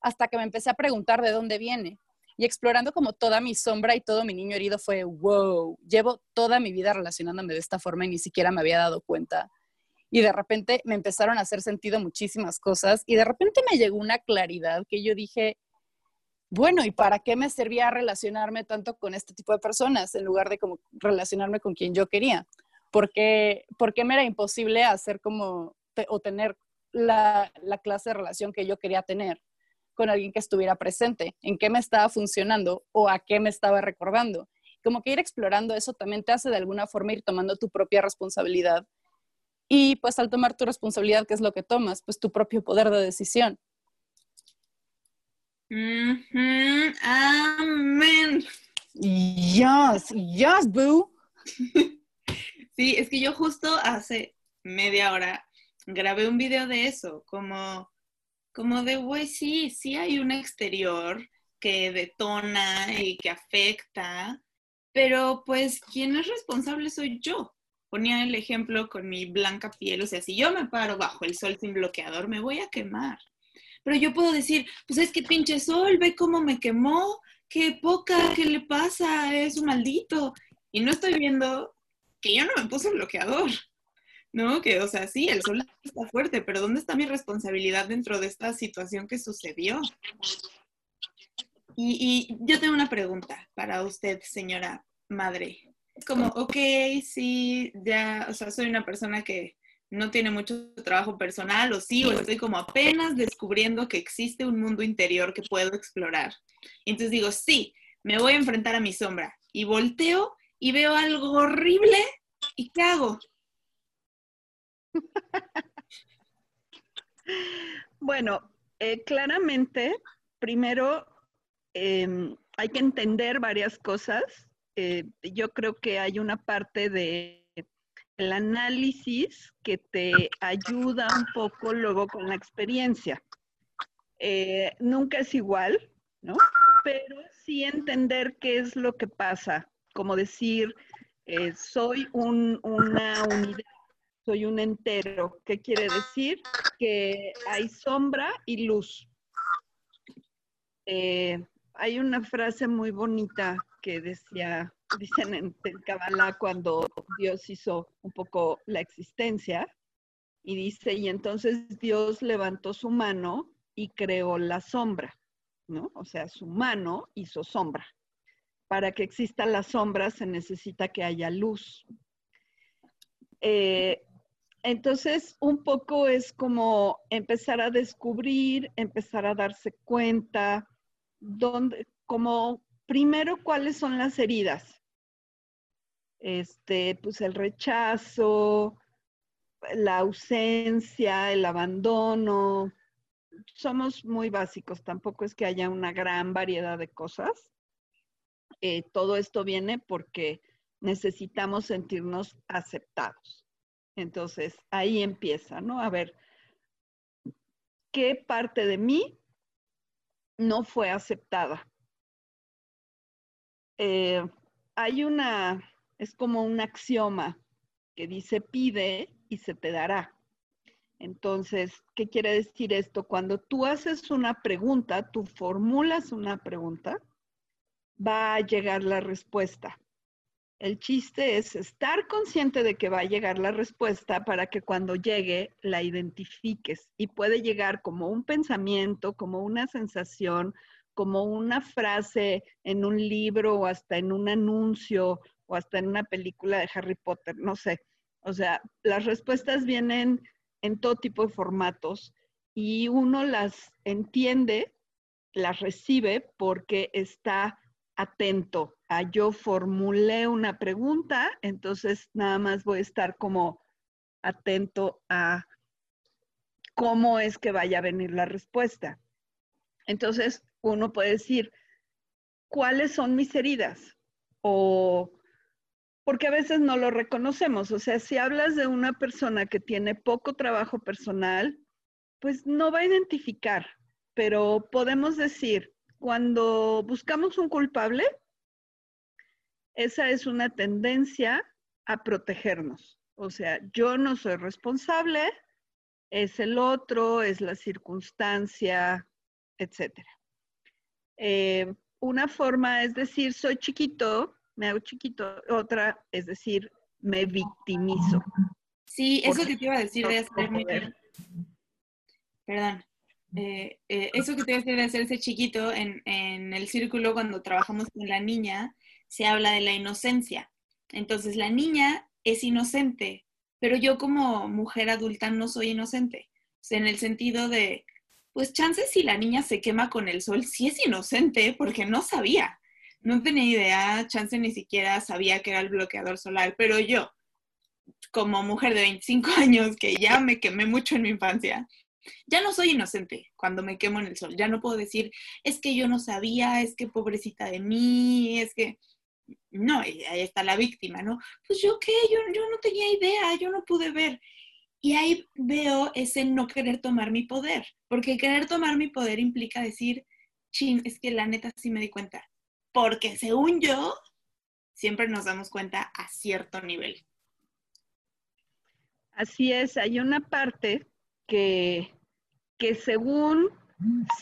hasta que me empecé a preguntar de dónde viene. Y explorando como toda mi sombra y todo mi niño herido fue, wow, llevo toda mi vida relacionándome de esta forma y ni siquiera me había dado cuenta. Y de repente me empezaron a hacer sentido muchísimas cosas y de repente me llegó una claridad que yo dije, bueno, ¿y para qué me servía relacionarme tanto con este tipo de personas en lugar de como relacionarme con quien yo quería? ¿Por qué, me era imposible hacer como o tener la, clase de relación que yo quería tener con alguien que estuviera presente? ¿En qué me estaba funcionando o a qué me estaba recordando? Como que ir explorando eso también te hace de alguna forma ir tomando tu propia responsabilidad. Y pues al tomar tu responsabilidad, ¿qué es lo que tomas? Pues tu propio poder de decisión. Amén. Yes, yes, boo. Sí, es que yo justo hace media hora grabé un video de eso, como, como de, güey, sí, sí hay un exterior que detona y que afecta, pero pues quien es responsable soy yo. Ponía el ejemplo con mi blanca piel, o sea, si yo me paro bajo el sol sin bloqueador, me voy a quemar. Pero yo puedo decir, pues es que pinche sol, ve cómo me quemó, qué poca, qué le pasa, es un maldito. Y no estoy viendo que yo no me puse bloqueador, ¿no? Que, o sea, sí, el sol está fuerte, pero ¿dónde está mi responsabilidad dentro de esta situación que sucedió? Y, yo tengo una pregunta para usted, señora madre. Es como, ok, sí, ya, o sea, soy una persona que no tiene mucho trabajo personal, o sí, o estoy como apenas descubriendo que existe un mundo interior que puedo explorar. Entonces digo, sí, me voy a enfrentar a mi sombra. Y volteo y veo algo horrible, ¿y qué hago? bueno, eh, claramente, primero em, hay que entender varias cosas. Eh, yo creo que hay una parte de el análisis que te ayuda un poco luego con la experiencia. Eh, nunca es igual, ¿no? pero sí entender qué es lo que pasa, como decir, eh, soy un, una unidad, soy un entero. ¿Qué quiere decir? Que hay sombra y luz. Eh, hay una frase muy bonita que decía, dicen en el Kabbalah cuando Dios hizo un poco la existencia, y dice, y entonces Dios levantó su mano y creó la sombra, ¿no? O sea, su mano hizo sombra. Para que exista la sombra se necesita que haya luz. Eh, entonces, un poco es como empezar a descubrir, empezar a darse cuenta, dónde, como primero cuáles son las heridas. Este, pues el rechazo, la ausencia, el abandono. Somos muy básicos, tampoco es que haya una gran variedad de cosas. Eh, todo esto viene porque necesitamos sentirnos aceptados. Entonces, ahí empieza, ¿no? A ver, ¿qué parte de mí no fue aceptada? Eh, hay una, es como un axioma que dice pide y se te dará. Entonces, ¿qué quiere decir esto? Cuando tú haces una pregunta, tú formulas una pregunta, va a llegar la respuesta. El chiste es estar consciente de que va a llegar la respuesta para que cuando llegue la identifiques y puede llegar como un pensamiento, como una sensación, como una frase en un libro o hasta en un anuncio o hasta en una película de Harry Potter, no sé. O sea, las respuestas vienen en todo tipo de formatos y uno las entiende, las recibe porque está atento a yo formulé una pregunta, entonces nada más voy a estar como atento a cómo es que vaya a venir la respuesta. Entonces uno puede decir, ¿cuáles son mis heridas? O porque a veces no lo reconocemos. O sea, si hablas de una persona que tiene poco trabajo personal, pues no va a identificar, pero podemos decir, cuando buscamos un culpable, esa es una tendencia a protegernos. O sea, yo no soy responsable, es el otro, es la circunstancia, etc. Eh, una forma es decir, soy chiquito, me hago chiquito. Otra es decir, me victimizo. Sí, eso que te iba a decir de hacer, perdón, eh, eh, eso que te decir de hacerse chiquito en, el círculo cuando trabajamos con la niña, se habla de la inocencia. Entonces la niña es inocente, pero yo como mujer adulta no soy inocente. En el sentido de, pues chances si la niña se quema con el sol, sí es inocente porque no sabía no tenía idea, chance ni siquiera sabía que era el bloqueador solar, pero yo, como mujer de 25 años que ya me quemé mucho en mi infancia, ya no soy inocente cuando me quemo en el sol, ya no puedo decir, es que yo no sabía, es que pobrecita de mí, es que... No, ahí está la víctima, ¿no? Pues yo qué, yo, yo no tenía idea, yo no pude ver. Y ahí veo ese no querer tomar mi poder, porque querer tomar mi poder implica decir, chin, es que la neta sí me di cuenta, porque según yo, siempre nos damos cuenta a cierto nivel. Así es, hay una parte que, que según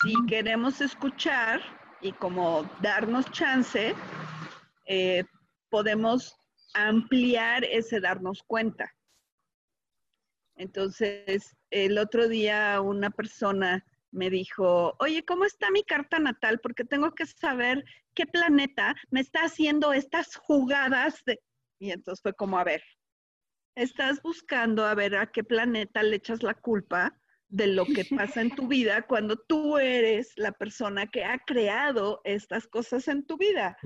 si queremos escuchar y como darnos chance, eh, podemos ampliar ese darnos cuenta. Entonces, el otro día una persona me dijo, oye, ¿cómo está mi carta natal? Porque tengo que saber qué planeta me está haciendo estas jugadas de... Y entonces fue como, a ver, estás buscando a ver a qué planeta le echas la culpa de lo que pasa en tu vida cuando tú eres la persona que ha creado estas cosas en tu vida.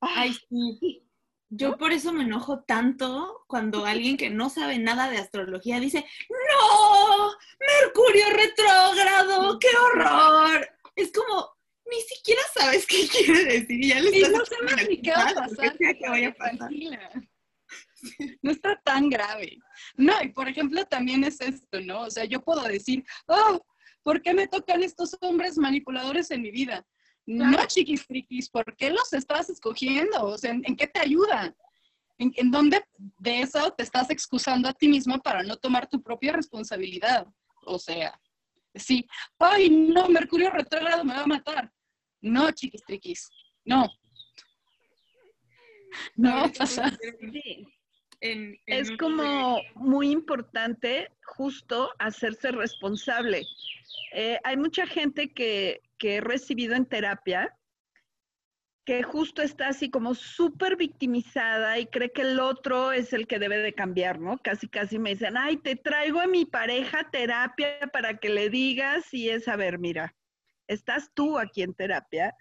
Ay, sí. Yo por eso me enojo tanto cuando alguien que no sabe nada de astrología dice, no, Mercurio retrógrado, qué horror. Es como, ni siquiera sabes qué quiere decir. Ya le no sabes ni qué va a pasar. Tranquila. No está tan grave. No, y por ejemplo también es esto, ¿no? O sea, yo puedo decir, oh, ¿por qué me tocan estos hombres manipuladores en mi vida? No, chiquis triquis, ¿por qué los estás escogiendo? O sea, ¿en, qué te ayuda? ¿En, ¿En, dónde de eso te estás excusando a ti mismo para no tomar tu propia responsabilidad? O sea, sí, ay, no, Mercurio retrógrado me va a matar. No, chiquis triquis, no. No pasa. Es como muy importante justo hacerse responsable. Eh, hay mucha gente que, que he recibido en terapia que justo está así como súper victimizada y cree que el otro es el que debe de cambiar, ¿no? Casi, casi me dicen, ay, te traigo a mi pareja terapia para que le digas y es, a ver, mira, estás tú aquí en terapia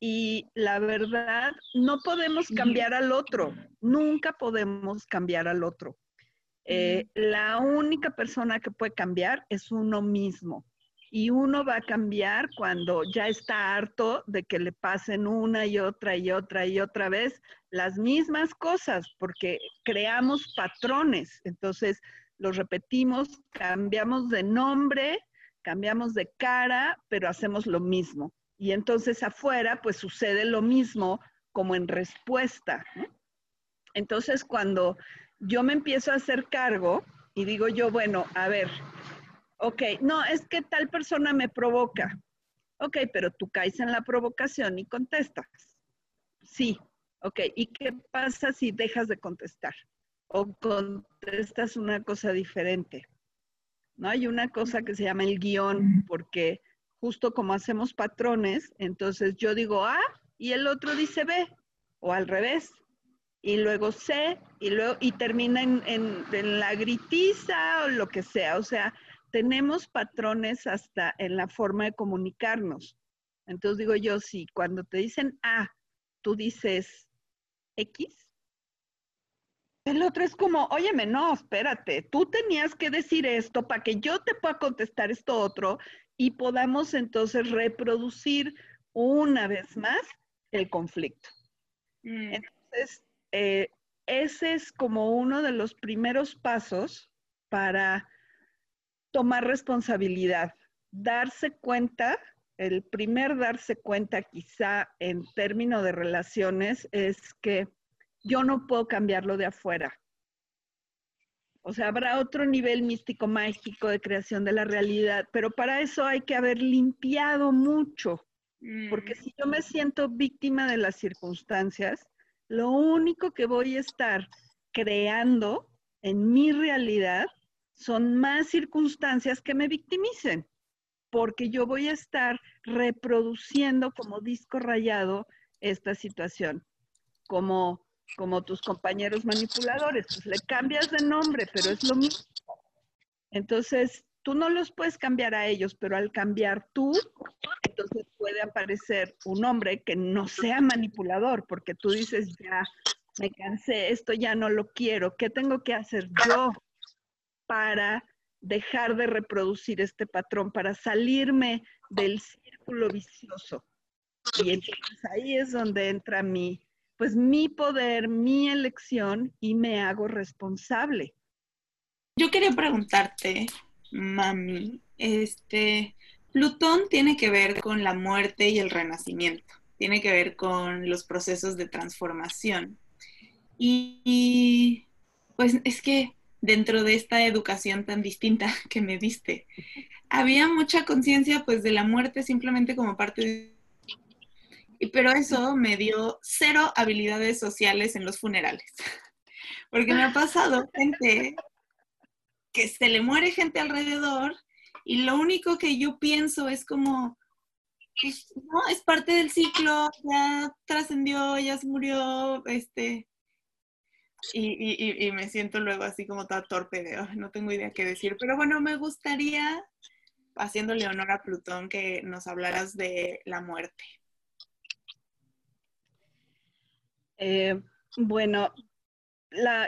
y la verdad, no podemos cambiar al otro, nunca podemos cambiar al otro. Eh, la única persona que puede cambiar es uno mismo y uno va a cambiar cuando ya está harto de que le pasen una y otra y otra y otra vez las mismas cosas, porque creamos patrones. Entonces, los repetimos, cambiamos de nombre, cambiamos de cara, pero hacemos lo mismo. Y entonces afuera, pues sucede lo mismo como en respuesta. Entonces, cuando yo me empiezo a hacer cargo y digo yo, bueno, a ver, Ok, no, es que tal persona me provoca. Ok, pero tú caes en la provocación y contestas. Sí, ok. ¿Y qué pasa si dejas de contestar? O contestas una cosa diferente. No hay una cosa que se llama el guion, porque justo como hacemos patrones, entonces yo digo A y el otro dice B, o al revés. Y luego C, y luego, y termina en, en la gritiza o lo que sea. O sea, tenemos patrones hasta en la forma de comunicarnos. Entonces digo yo, si cuando te dicen A, tú dices X, el otro es como, óyeme, no, espérate, tú tenías que decir esto para que yo te pueda contestar esto otro y podamos entonces reproducir una vez más el conflicto. Mm. Entonces, eh, ese es como uno de los primeros pasos para tomar responsabilidad, darse cuenta, el primer darse cuenta quizá en términos de relaciones es que yo no puedo cambiarlo de afuera. O sea, habrá otro nivel místico mágico de creación de la realidad, pero para eso hay que haber limpiado mucho, porque mm. si yo me siento víctima de las circunstancias, lo único que voy a estar creando en mi realidad son más circunstancias que me victimicen, porque yo voy a estar reproduciendo como disco rayado esta situación, como, como tus compañeros manipuladores. Pues le cambias de nombre, pero es lo mismo. Entonces, tú no los puedes cambiar a ellos, pero al cambiar tú, entonces puede aparecer un hombre que no sea manipulador, porque tú dices, ya, me cansé, esto ya no lo quiero, ¿qué tengo que hacer yo? para dejar de reproducir este patrón, para salirme del círculo vicioso. Y entonces ahí es donde entra mi, pues mi poder, mi elección y me hago responsable. Yo quería preguntarte, mami, este, Plutón tiene que ver con la muerte y el renacimiento, tiene que ver con los procesos de transformación. y pues es que dentro de esta educación tan distinta que me diste. Había mucha conciencia pues de la muerte simplemente como parte de... Pero eso me dio cero habilidades sociales en los funerales. Porque me ha pasado gente que se le muere gente alrededor y lo único que yo pienso es como, pues, no, es parte del ciclo, ya trascendió, ya se murió, este, y, me siento luego así como toda torpe de, no tengo idea qué decir. Pero bueno, me gustaría, haciéndole honor a Plutón, que nos hablaras de la muerte. Eh, bueno,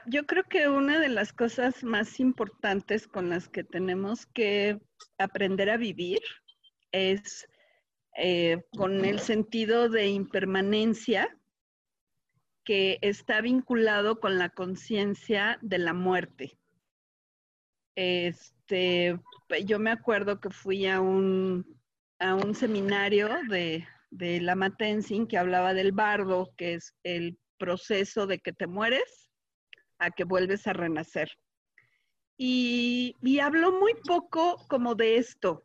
yo creo que una de las cosas más importantes con las que tenemos que aprender a vivir es eh, con el sentido de impermanencia que está vinculado con la conciencia de la muerte. Este, yo me acuerdo que fui a un, a un seminario de, de Lama Tenzin que hablaba del bardo, que es el proceso de que te mueres a que vuelves a renacer. Y, habló muy poco como de esto,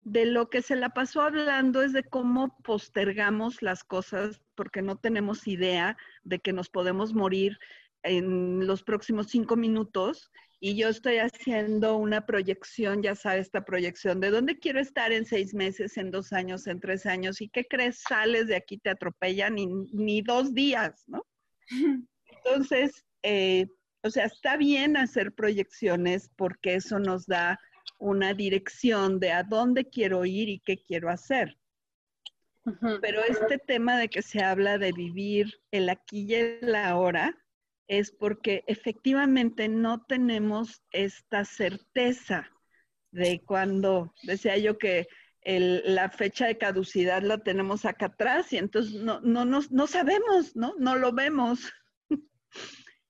de lo que se la pasó hablando es de cómo postergamos las cosas porque no tenemos idea de que nos podemos morir en los próximos cinco minutos y yo estoy haciendo una proyección, ya sabes, esta proyección de dónde quiero estar en seis meses, en dos años, en tres años, y qué crees, sales de aquí, te atropellan ni, ni dos días, ¿no? Entonces, eh, o sea, está bien hacer proyecciones porque eso nos da una dirección de a dónde quiero ir y qué quiero hacer. Pero este tema de que se habla de vivir el aquí y el ahora es porque efectivamente no tenemos esta certeza de cuando, decía yo que la fecha de caducidad la tenemos acá atrás y entonces no, no, no sabemos, ¿no? No lo vemos.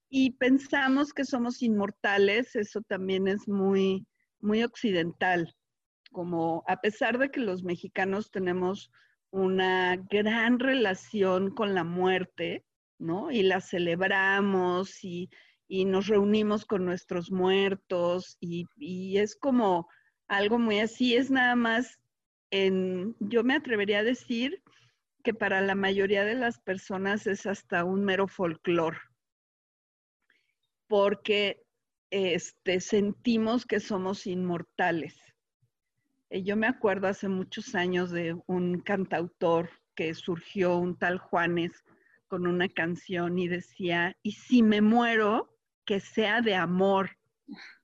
y pensamos que somos inmortales, eso también es muy, muy occidental, como a pesar de que los mexicanos tenemos una gran relación con la muerte, ¿no? Y la celebramos y, nos reunimos con nuestros muertos y, y, es como algo muy así, es nada más, en, yo me atrevería a decir que para la mayoría de las personas es hasta un mero folclore, porque este, sentimos que somos inmortales. Eh, yo me acuerdo hace muchos años de un cantautor que surgió, un tal Juanes, con una canción y decía, y si me muero, que sea de amor.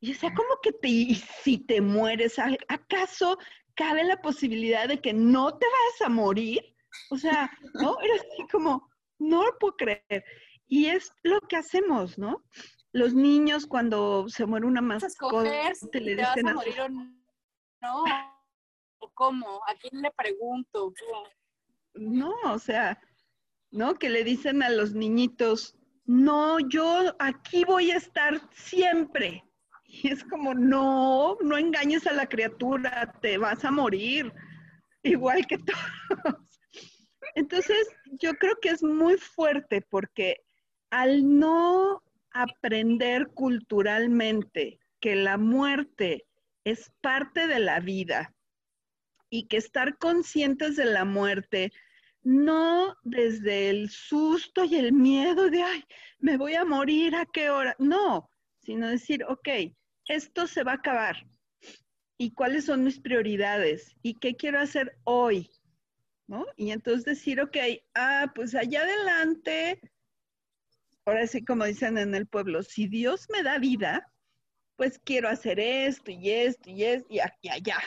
Y decía, ¿cómo que te, y si te mueres, acaso cabe la posibilidad de que no te vas a morir? O sea, ¿no? Era así como, no lo puedo creer. Y es lo que hacemos, ¿no? los niños cuando se muere una mascota te le dicen vas a morir o no o cómo a quién le pregunto no o sea no que le dicen a los niñitos no yo aquí voy a estar siempre y es como no no engañes a la criatura te vas a morir igual que todos. Entonces yo creo que es muy fuerte porque al no aprender culturalmente que la muerte es parte de la vida y que estar conscientes de la muerte, no desde el susto y el miedo de, ay, me voy a morir a qué hora, no, sino decir, ok, esto se va a acabar. ¿Y cuáles son mis prioridades? ¿Y qué quiero hacer hoy? ¿No? Y entonces decir, ok, ah, pues allá adelante ahora sí como dicen en el pueblo, si Dios me da vida, pues quiero hacer esto y esto y esto y allá.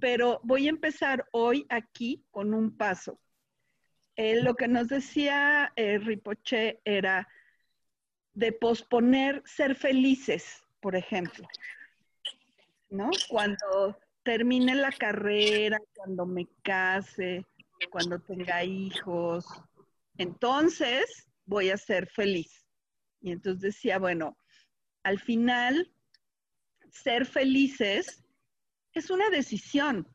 Pero voy a empezar hoy aquí con un paso. Eh, lo que nos decía eh, Ripoche era de posponer ser felices, por ejemplo, ¿no? Cuando termine la carrera, cuando me case, cuando tenga hijos, entonces voy a ser feliz. Y entonces decía, bueno, al final, ser felices es una decisión.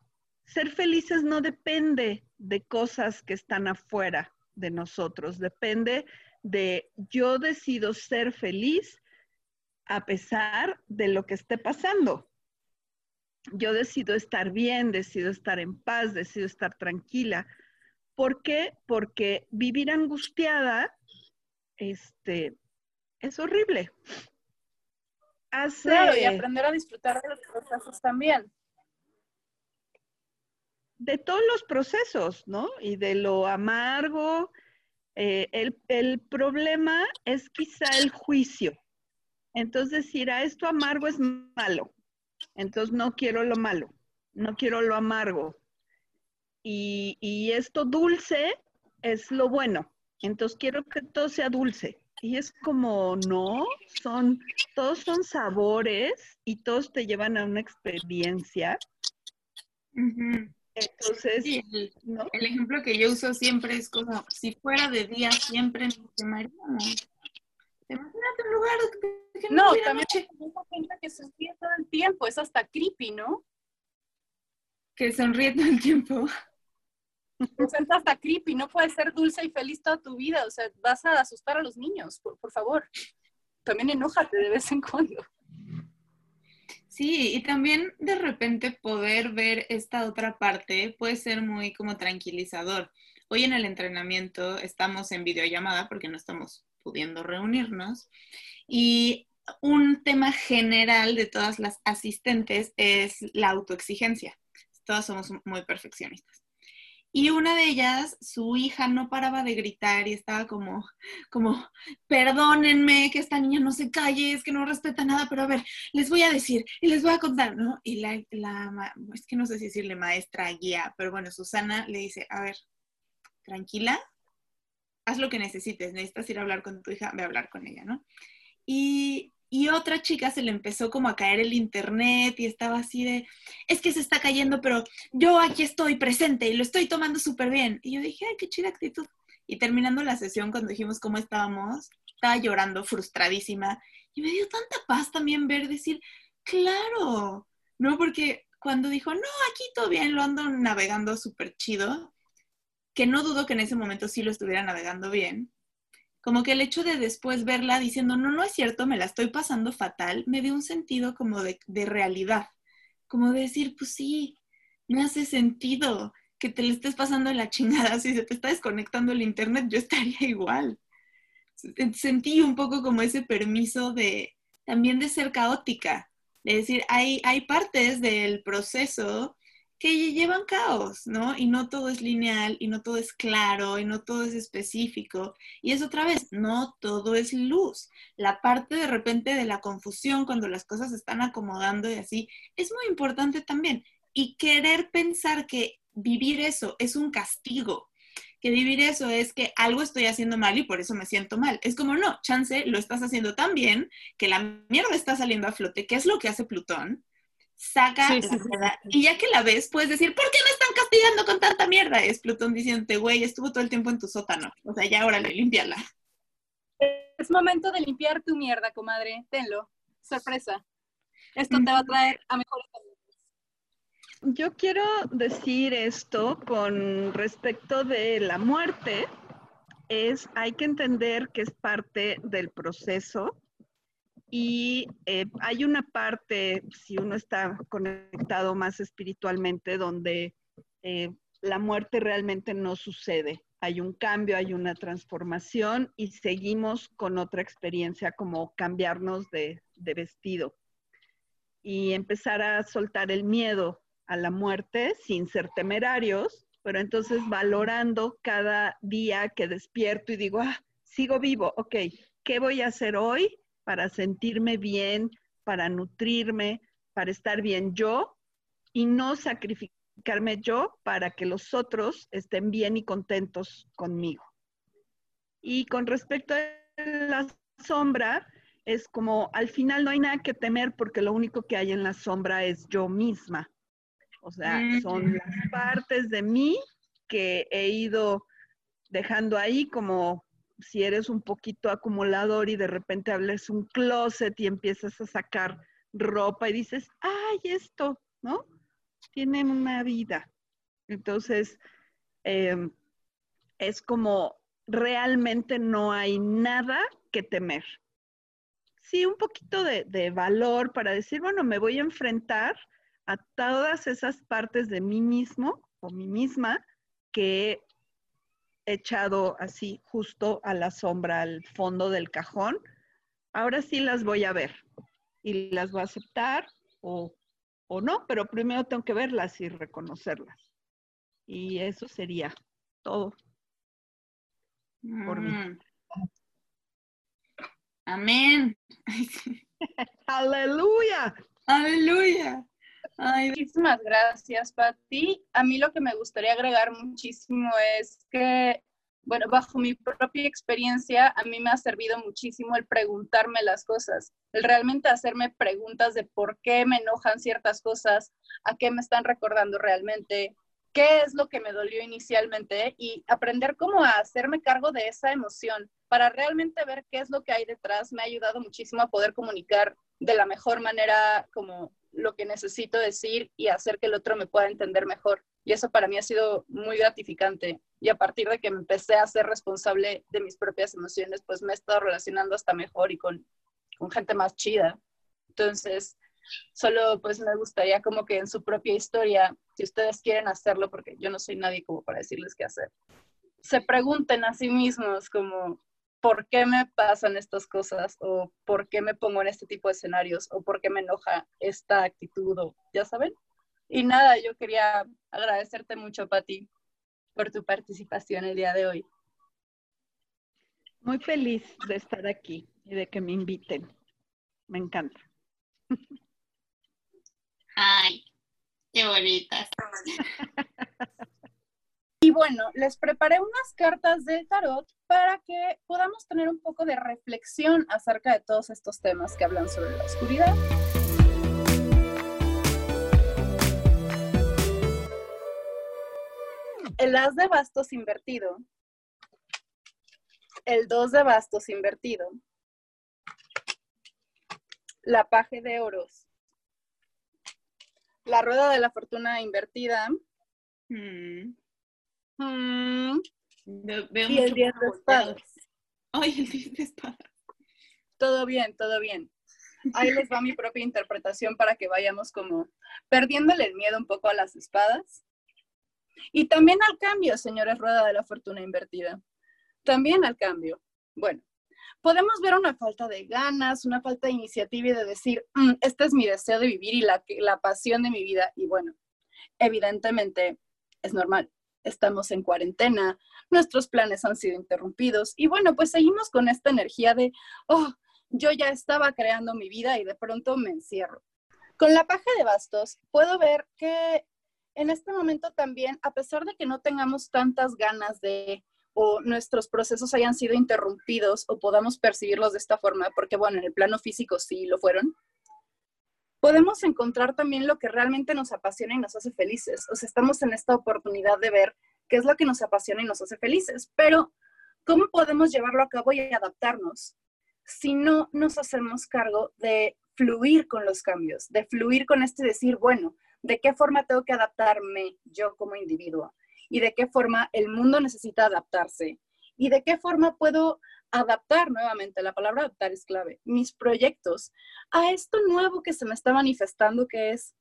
Ser felices no depende de cosas que están afuera de nosotros, depende de yo decido ser feliz a pesar de lo que esté pasando. Yo decido estar bien, decido estar en paz, decido estar tranquila. ¿Por qué? Porque vivir angustiada este, es horrible. Hace, y aprender a disfrutar de los procesos también. De todos los procesos, ¿no? Y de lo amargo. Eh, el, el, problema es quizá el juicio. Entonces decir, a ah, esto amargo es malo. Entonces no quiero lo malo, no quiero lo amargo. Y, y esto dulce es lo bueno. Entonces quiero que todo sea dulce. Y es como, no, son, todos son sabores y todos te llevan a una experiencia. Entonces, el, ejemplo que yo uso siempre es como, si fuera de día siempre me quemaría. Imagínate un lugar que no, no también gente que sonríe todo el tiempo, es hasta creepy, ¿no? Que sonríe todo el tiempo. Presenta hasta creepy, no puedes ser dulce y feliz toda tu vida, o sea, vas a asustar a los niños, por, por favor. También enójate de vez en cuando. Sí, y también de repente poder ver esta otra parte puede ser muy como tranquilizador. Hoy en el entrenamiento estamos en videollamada porque no estamos pudiendo reunirnos y un tema general de todas las asistentes es la autoexigencia. Todas somos muy perfeccionistas. Y una de ellas, su hija no paraba de gritar y estaba como, como, perdónenme que esta niña no se calle, es que no respeta nada, pero a ver, les voy a decir y les voy a contar, ¿no? Y la, la es que no sé si decirle maestra, guía, pero bueno, Susana le dice, a ver, tranquila, haz lo que necesites, necesitas ir a hablar con tu hija, ve a hablar con ella, ¿no? Y y otra chica se le empezó como a caer el internet y estaba así de, es que se está cayendo, pero yo aquí estoy presente y lo estoy tomando súper bien. Y yo dije, ay, qué chida actitud. Y terminando la sesión, cuando dijimos cómo estábamos, estaba llorando, frustradísima. Y me dio tanta paz también ver, decir, claro, ¿no? Porque cuando dijo, no, aquí todo bien, lo ando navegando súper chido, que no dudo que en ese momento sí lo estuviera navegando bien, como que el hecho de después verla diciendo, no, no es cierto, me la estoy pasando fatal, me dio un sentido como de, realidad, como de decir, pues sí, me hace sentido que te le estés pasando la chingada, si se te está desconectando el internet, yo estaría igual. Sentí un poco como ese permiso de también de ser caótica, de decir, hay, hay partes del proceso que llevan caos, ¿no? Y no todo es lineal, y no todo es claro, y no todo es específico. Y es otra vez, no todo es luz. La parte de repente de la confusión cuando las cosas se están acomodando y así, es muy importante también. Y querer pensar que vivir eso es un castigo, que vivir eso es que algo estoy haciendo mal y por eso me siento mal. Es como, no, chance, lo estás haciendo tan bien que la mierda está saliendo a flote, que es lo que hace Plutón, saca la y ya que la ves, puedes decir, ¿por qué me están castigando con tanta mierda? Es Plutón diciéndote, güey, estuvo todo el tiempo en tu sótano. O sea, ya órale, límpiala. Es momento de limpiar tu mierda, comadre. Tenlo. Sorpresa. Esto te va a traer a mejores Yo quiero decir esto con respecto de la muerte. Es, hay que entender que es parte del proceso y eh, hay una parte, si uno está conectado más espiritualmente, donde eh, la muerte realmente no sucede. Hay un cambio, hay una transformación y seguimos con otra experiencia como cambiarnos de, de vestido y empezar a soltar el miedo a la muerte sin ser temerarios, pero entonces valorando cada día que despierto y digo, ah, sigo vivo, ok, ¿qué voy a hacer hoy para sentirme bien, para nutrirme, para estar bien yo y no sacrificarme yo para que los otros estén bien y contentos conmigo. Y con respecto a la sombra, es como al final no hay nada que temer porque lo único que hay en la sombra es yo misma. O sea, son las partes de mí que he ido dejando ahí como si eres un poquito acumulador y de repente hables un closet y empiezas a sacar ropa y dices, ay, esto, ¿no? Tiene una vida. Entonces, em, es como realmente no hay nada que temer. Sí, un poquito de, de valor para decir, bueno, me voy a enfrentar a todas esas partes de mí mismo o mí misma que echado así justo a la sombra, al fondo del cajón. Ahora sí las voy a ver y las voy a aceptar o, no, pero primero tengo que verlas y reconocerlas. Y eso sería todo por mí. Mm. Amén. Aleluya. Aleluya. Muchísimas gracias, Patti. A mí lo que me gustaría agregar muchísimo es que, bueno, bajo mi propia experiencia, a mí me ha servido muchísimo el preguntarme las cosas, el realmente hacerme preguntas de por qué me enojan ciertas cosas, a qué me están recordando realmente, qué es lo que me dolió inicialmente y aprender cómo a hacerme cargo de esa emoción para realmente ver qué es lo que hay detrás me ha ayudado muchísimo a poder comunicar de la mejor manera como lo que necesito decir y hacer que el otro me pueda entender mejor. Y eso para mí ha sido muy gratificante. Y a partir de que me empecé a ser responsable de mis propias emociones, pues me he estado relacionando hasta mejor y con, con gente más chida. Entonces, solo pues me gustaría como que en su propia historia, si ustedes quieren hacerlo, porque yo no soy nadie como para decirles qué hacer, se pregunten a sí mismos como, ¿por qué me pasan estas cosas? ¿O por qué me pongo en este tipo de escenarios? ¿O por qué me enoja esta actitud? ¿O ya saben? Y nada, yo quería agradecerte mucho, Pati, por tu participación el día de hoy. Muy feliz de estar aquí y de que me inviten. Me encanta. Ay, qué bonitas. Y bueno, les preparé unas cartas del tarot para que podamos tener un poco de reflexión acerca de todos estos temas que hablan sobre la oscuridad. El as de bastos invertido, el dos de bastos invertido, la paje de oros, la rueda de la fortuna invertida, Mm, mm, veo y el mucho 10 de espadas. Ay, el 10 de espadas. Todo bien, todo bien. Ahí les va mi propia interpretación para que vayamos como perdiéndole el miedo un poco a las espadas. Y también al cambio, señores Rueda de la Fortuna Invertida. También al cambio. Bueno, podemos ver una falta de ganas, una falta de iniciativa y de decir, "Mm, este es mi deseo de vivir y la, la pasión de mi vida. Y bueno, evidentemente es normal. Estamos en cuarentena, nuestros planes han sido interrumpidos y bueno, pues seguimos con esta energía de, oh, yo ya estaba creando mi vida y de pronto me encierro. Con la paja de bastos puedo ver que en este momento también, a pesar de que no tengamos tantas ganas de o nuestros procesos hayan sido interrumpidos o podamos percibirlos de esta forma, porque bueno, en el plano físico sí lo fueron, podemos encontrar también lo que realmente nos apasiona y nos hace felices. O sea, estamos en esta oportunidad de ver qué es lo que nos apasiona y nos hace felices, pero ¿cómo podemos llevarlo a cabo y adaptarnos si no nos hacemos cargo de fluir con los cambios, de fluir con este decir, bueno, ¿de qué forma tengo que adaptarme yo como individuo? ¿Y de qué forma el mundo necesita adaptarse? ¿Y de qué forma puedo adaptar nuevamente, la palabra adaptar es clave, mis proyectos a esto nuevo que se me está manifestando que es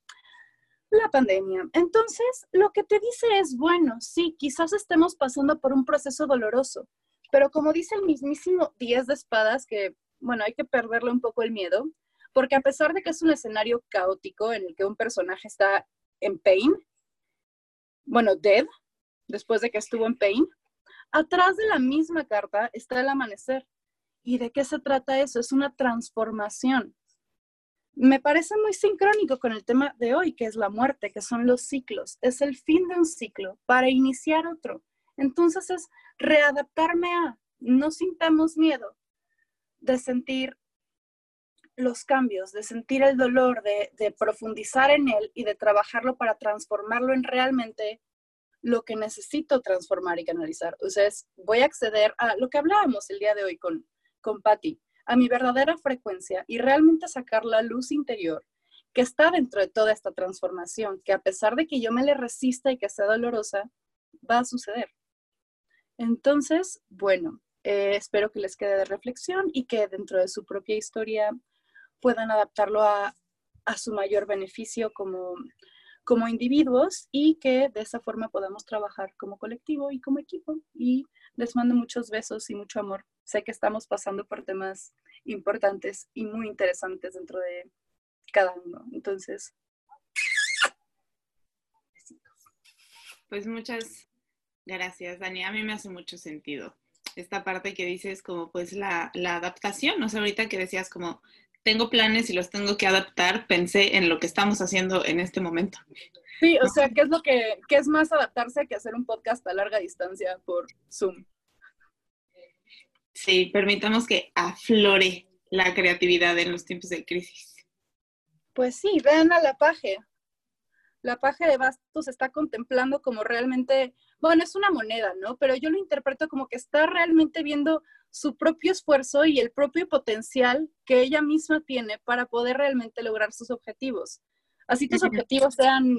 la pandemia. Entonces, lo que te dice es, bueno, sí, quizás estemos pasando por un proceso doloroso, pero como dice el mismísimo 10 de espadas, que, bueno, hay que perderle un poco el miedo, porque a pesar de que es un escenario caótico en el que un personaje está en pain, bueno, dead, después de que estuvo en pain, atrás de la misma carta está el amanecer. ¿Y de qué se trata eso? Es una transformación. Me parece muy sincrónico con el tema de hoy, que es la muerte, que son los ciclos. Es el fin de un ciclo para iniciar otro. Entonces es readaptarme a, no sintamos miedo de sentir los cambios, de sentir el dolor, de, de profundizar en él y de trabajarlo para transformarlo en realmente lo que necesito transformar y canalizar. O sea, es, voy a acceder a lo que hablábamos el día de hoy con, con Patty, a mi verdadera frecuencia y realmente sacar la luz interior que está dentro de toda esta transformación, que a pesar de que yo me le resista y que sea dolorosa, va a suceder. Entonces, bueno, eh, espero que les quede de reflexión y que dentro de su propia historia puedan adaptarlo a, a su mayor beneficio como, como individuos y que de esa forma podamos trabajar como colectivo y como equipo. Y les mando muchos besos y mucho amor. Sé que estamos pasando por temas importantes y muy interesantes dentro de cada uno. Entonces, Pues muchas gracias, Dani. A mí me hace mucho sentido esta parte que dices como pues la, la adaptación. O sea, ahorita que decías como tengo planes y los tengo que adaptar, pensé en lo que estamos haciendo en este momento. Sí, o sea, ¿qué es lo que qué es más adaptarse que hacer un podcast a larga distancia por Zoom? Sí, permitamos que aflore la creatividad en los tiempos de crisis. Pues sí, vean a la paje. La paje de bastos está contemplando como realmente, bueno, es una moneda, ¿no? Pero yo lo interpreto como que está realmente viendo su propio esfuerzo y el propio potencial que ella misma tiene para poder realmente lograr sus objetivos. Así tus objetivos sean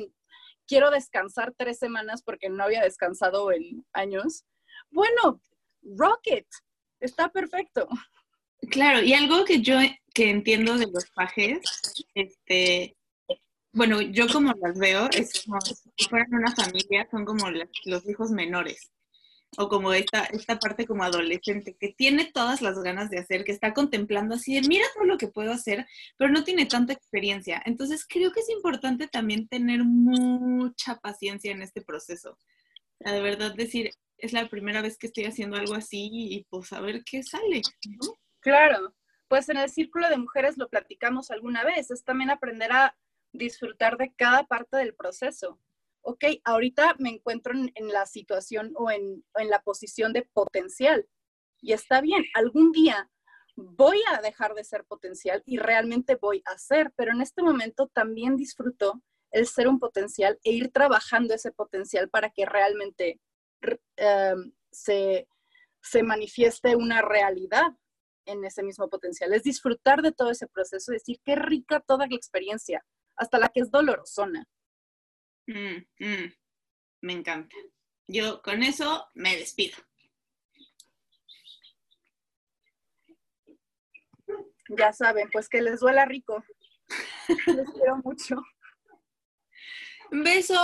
quiero descansar tres semanas porque no había descansado en años. Bueno, Rocket, está perfecto. Claro, y algo que yo que entiendo de los pajes, este, bueno, yo como las veo, es como si fueran una familia, son como los hijos menores o como esta, esta parte como adolescente, que tiene todas las ganas de hacer, que está contemplando así de, mira todo lo que puedo hacer, pero no tiene tanta experiencia. Entonces creo que es importante también tener mucha paciencia en este proceso. De verdad decir, es la primera vez que estoy haciendo algo así y pues a ver qué sale. Claro, pues en el círculo de mujeres lo platicamos alguna vez, es también aprender a disfrutar de cada parte del proceso ok, ahorita me encuentro en, la situación o en, la posición de potencial y está bien, algún día voy a dejar de ser potencial y realmente voy a ser, pero en este momento también disfruto el ser un potencial e ir trabajando ese potencial para que realmente em, se, se manifieste una realidad en ese mismo potencial. Es disfrutar de todo ese proceso, decir qué rica toda la experiencia, hasta la que es dolorosona. Mm, mm, me encanta. Yo con eso me despido. Ya saben, pues que les duela rico. Les quiero mucho. beso.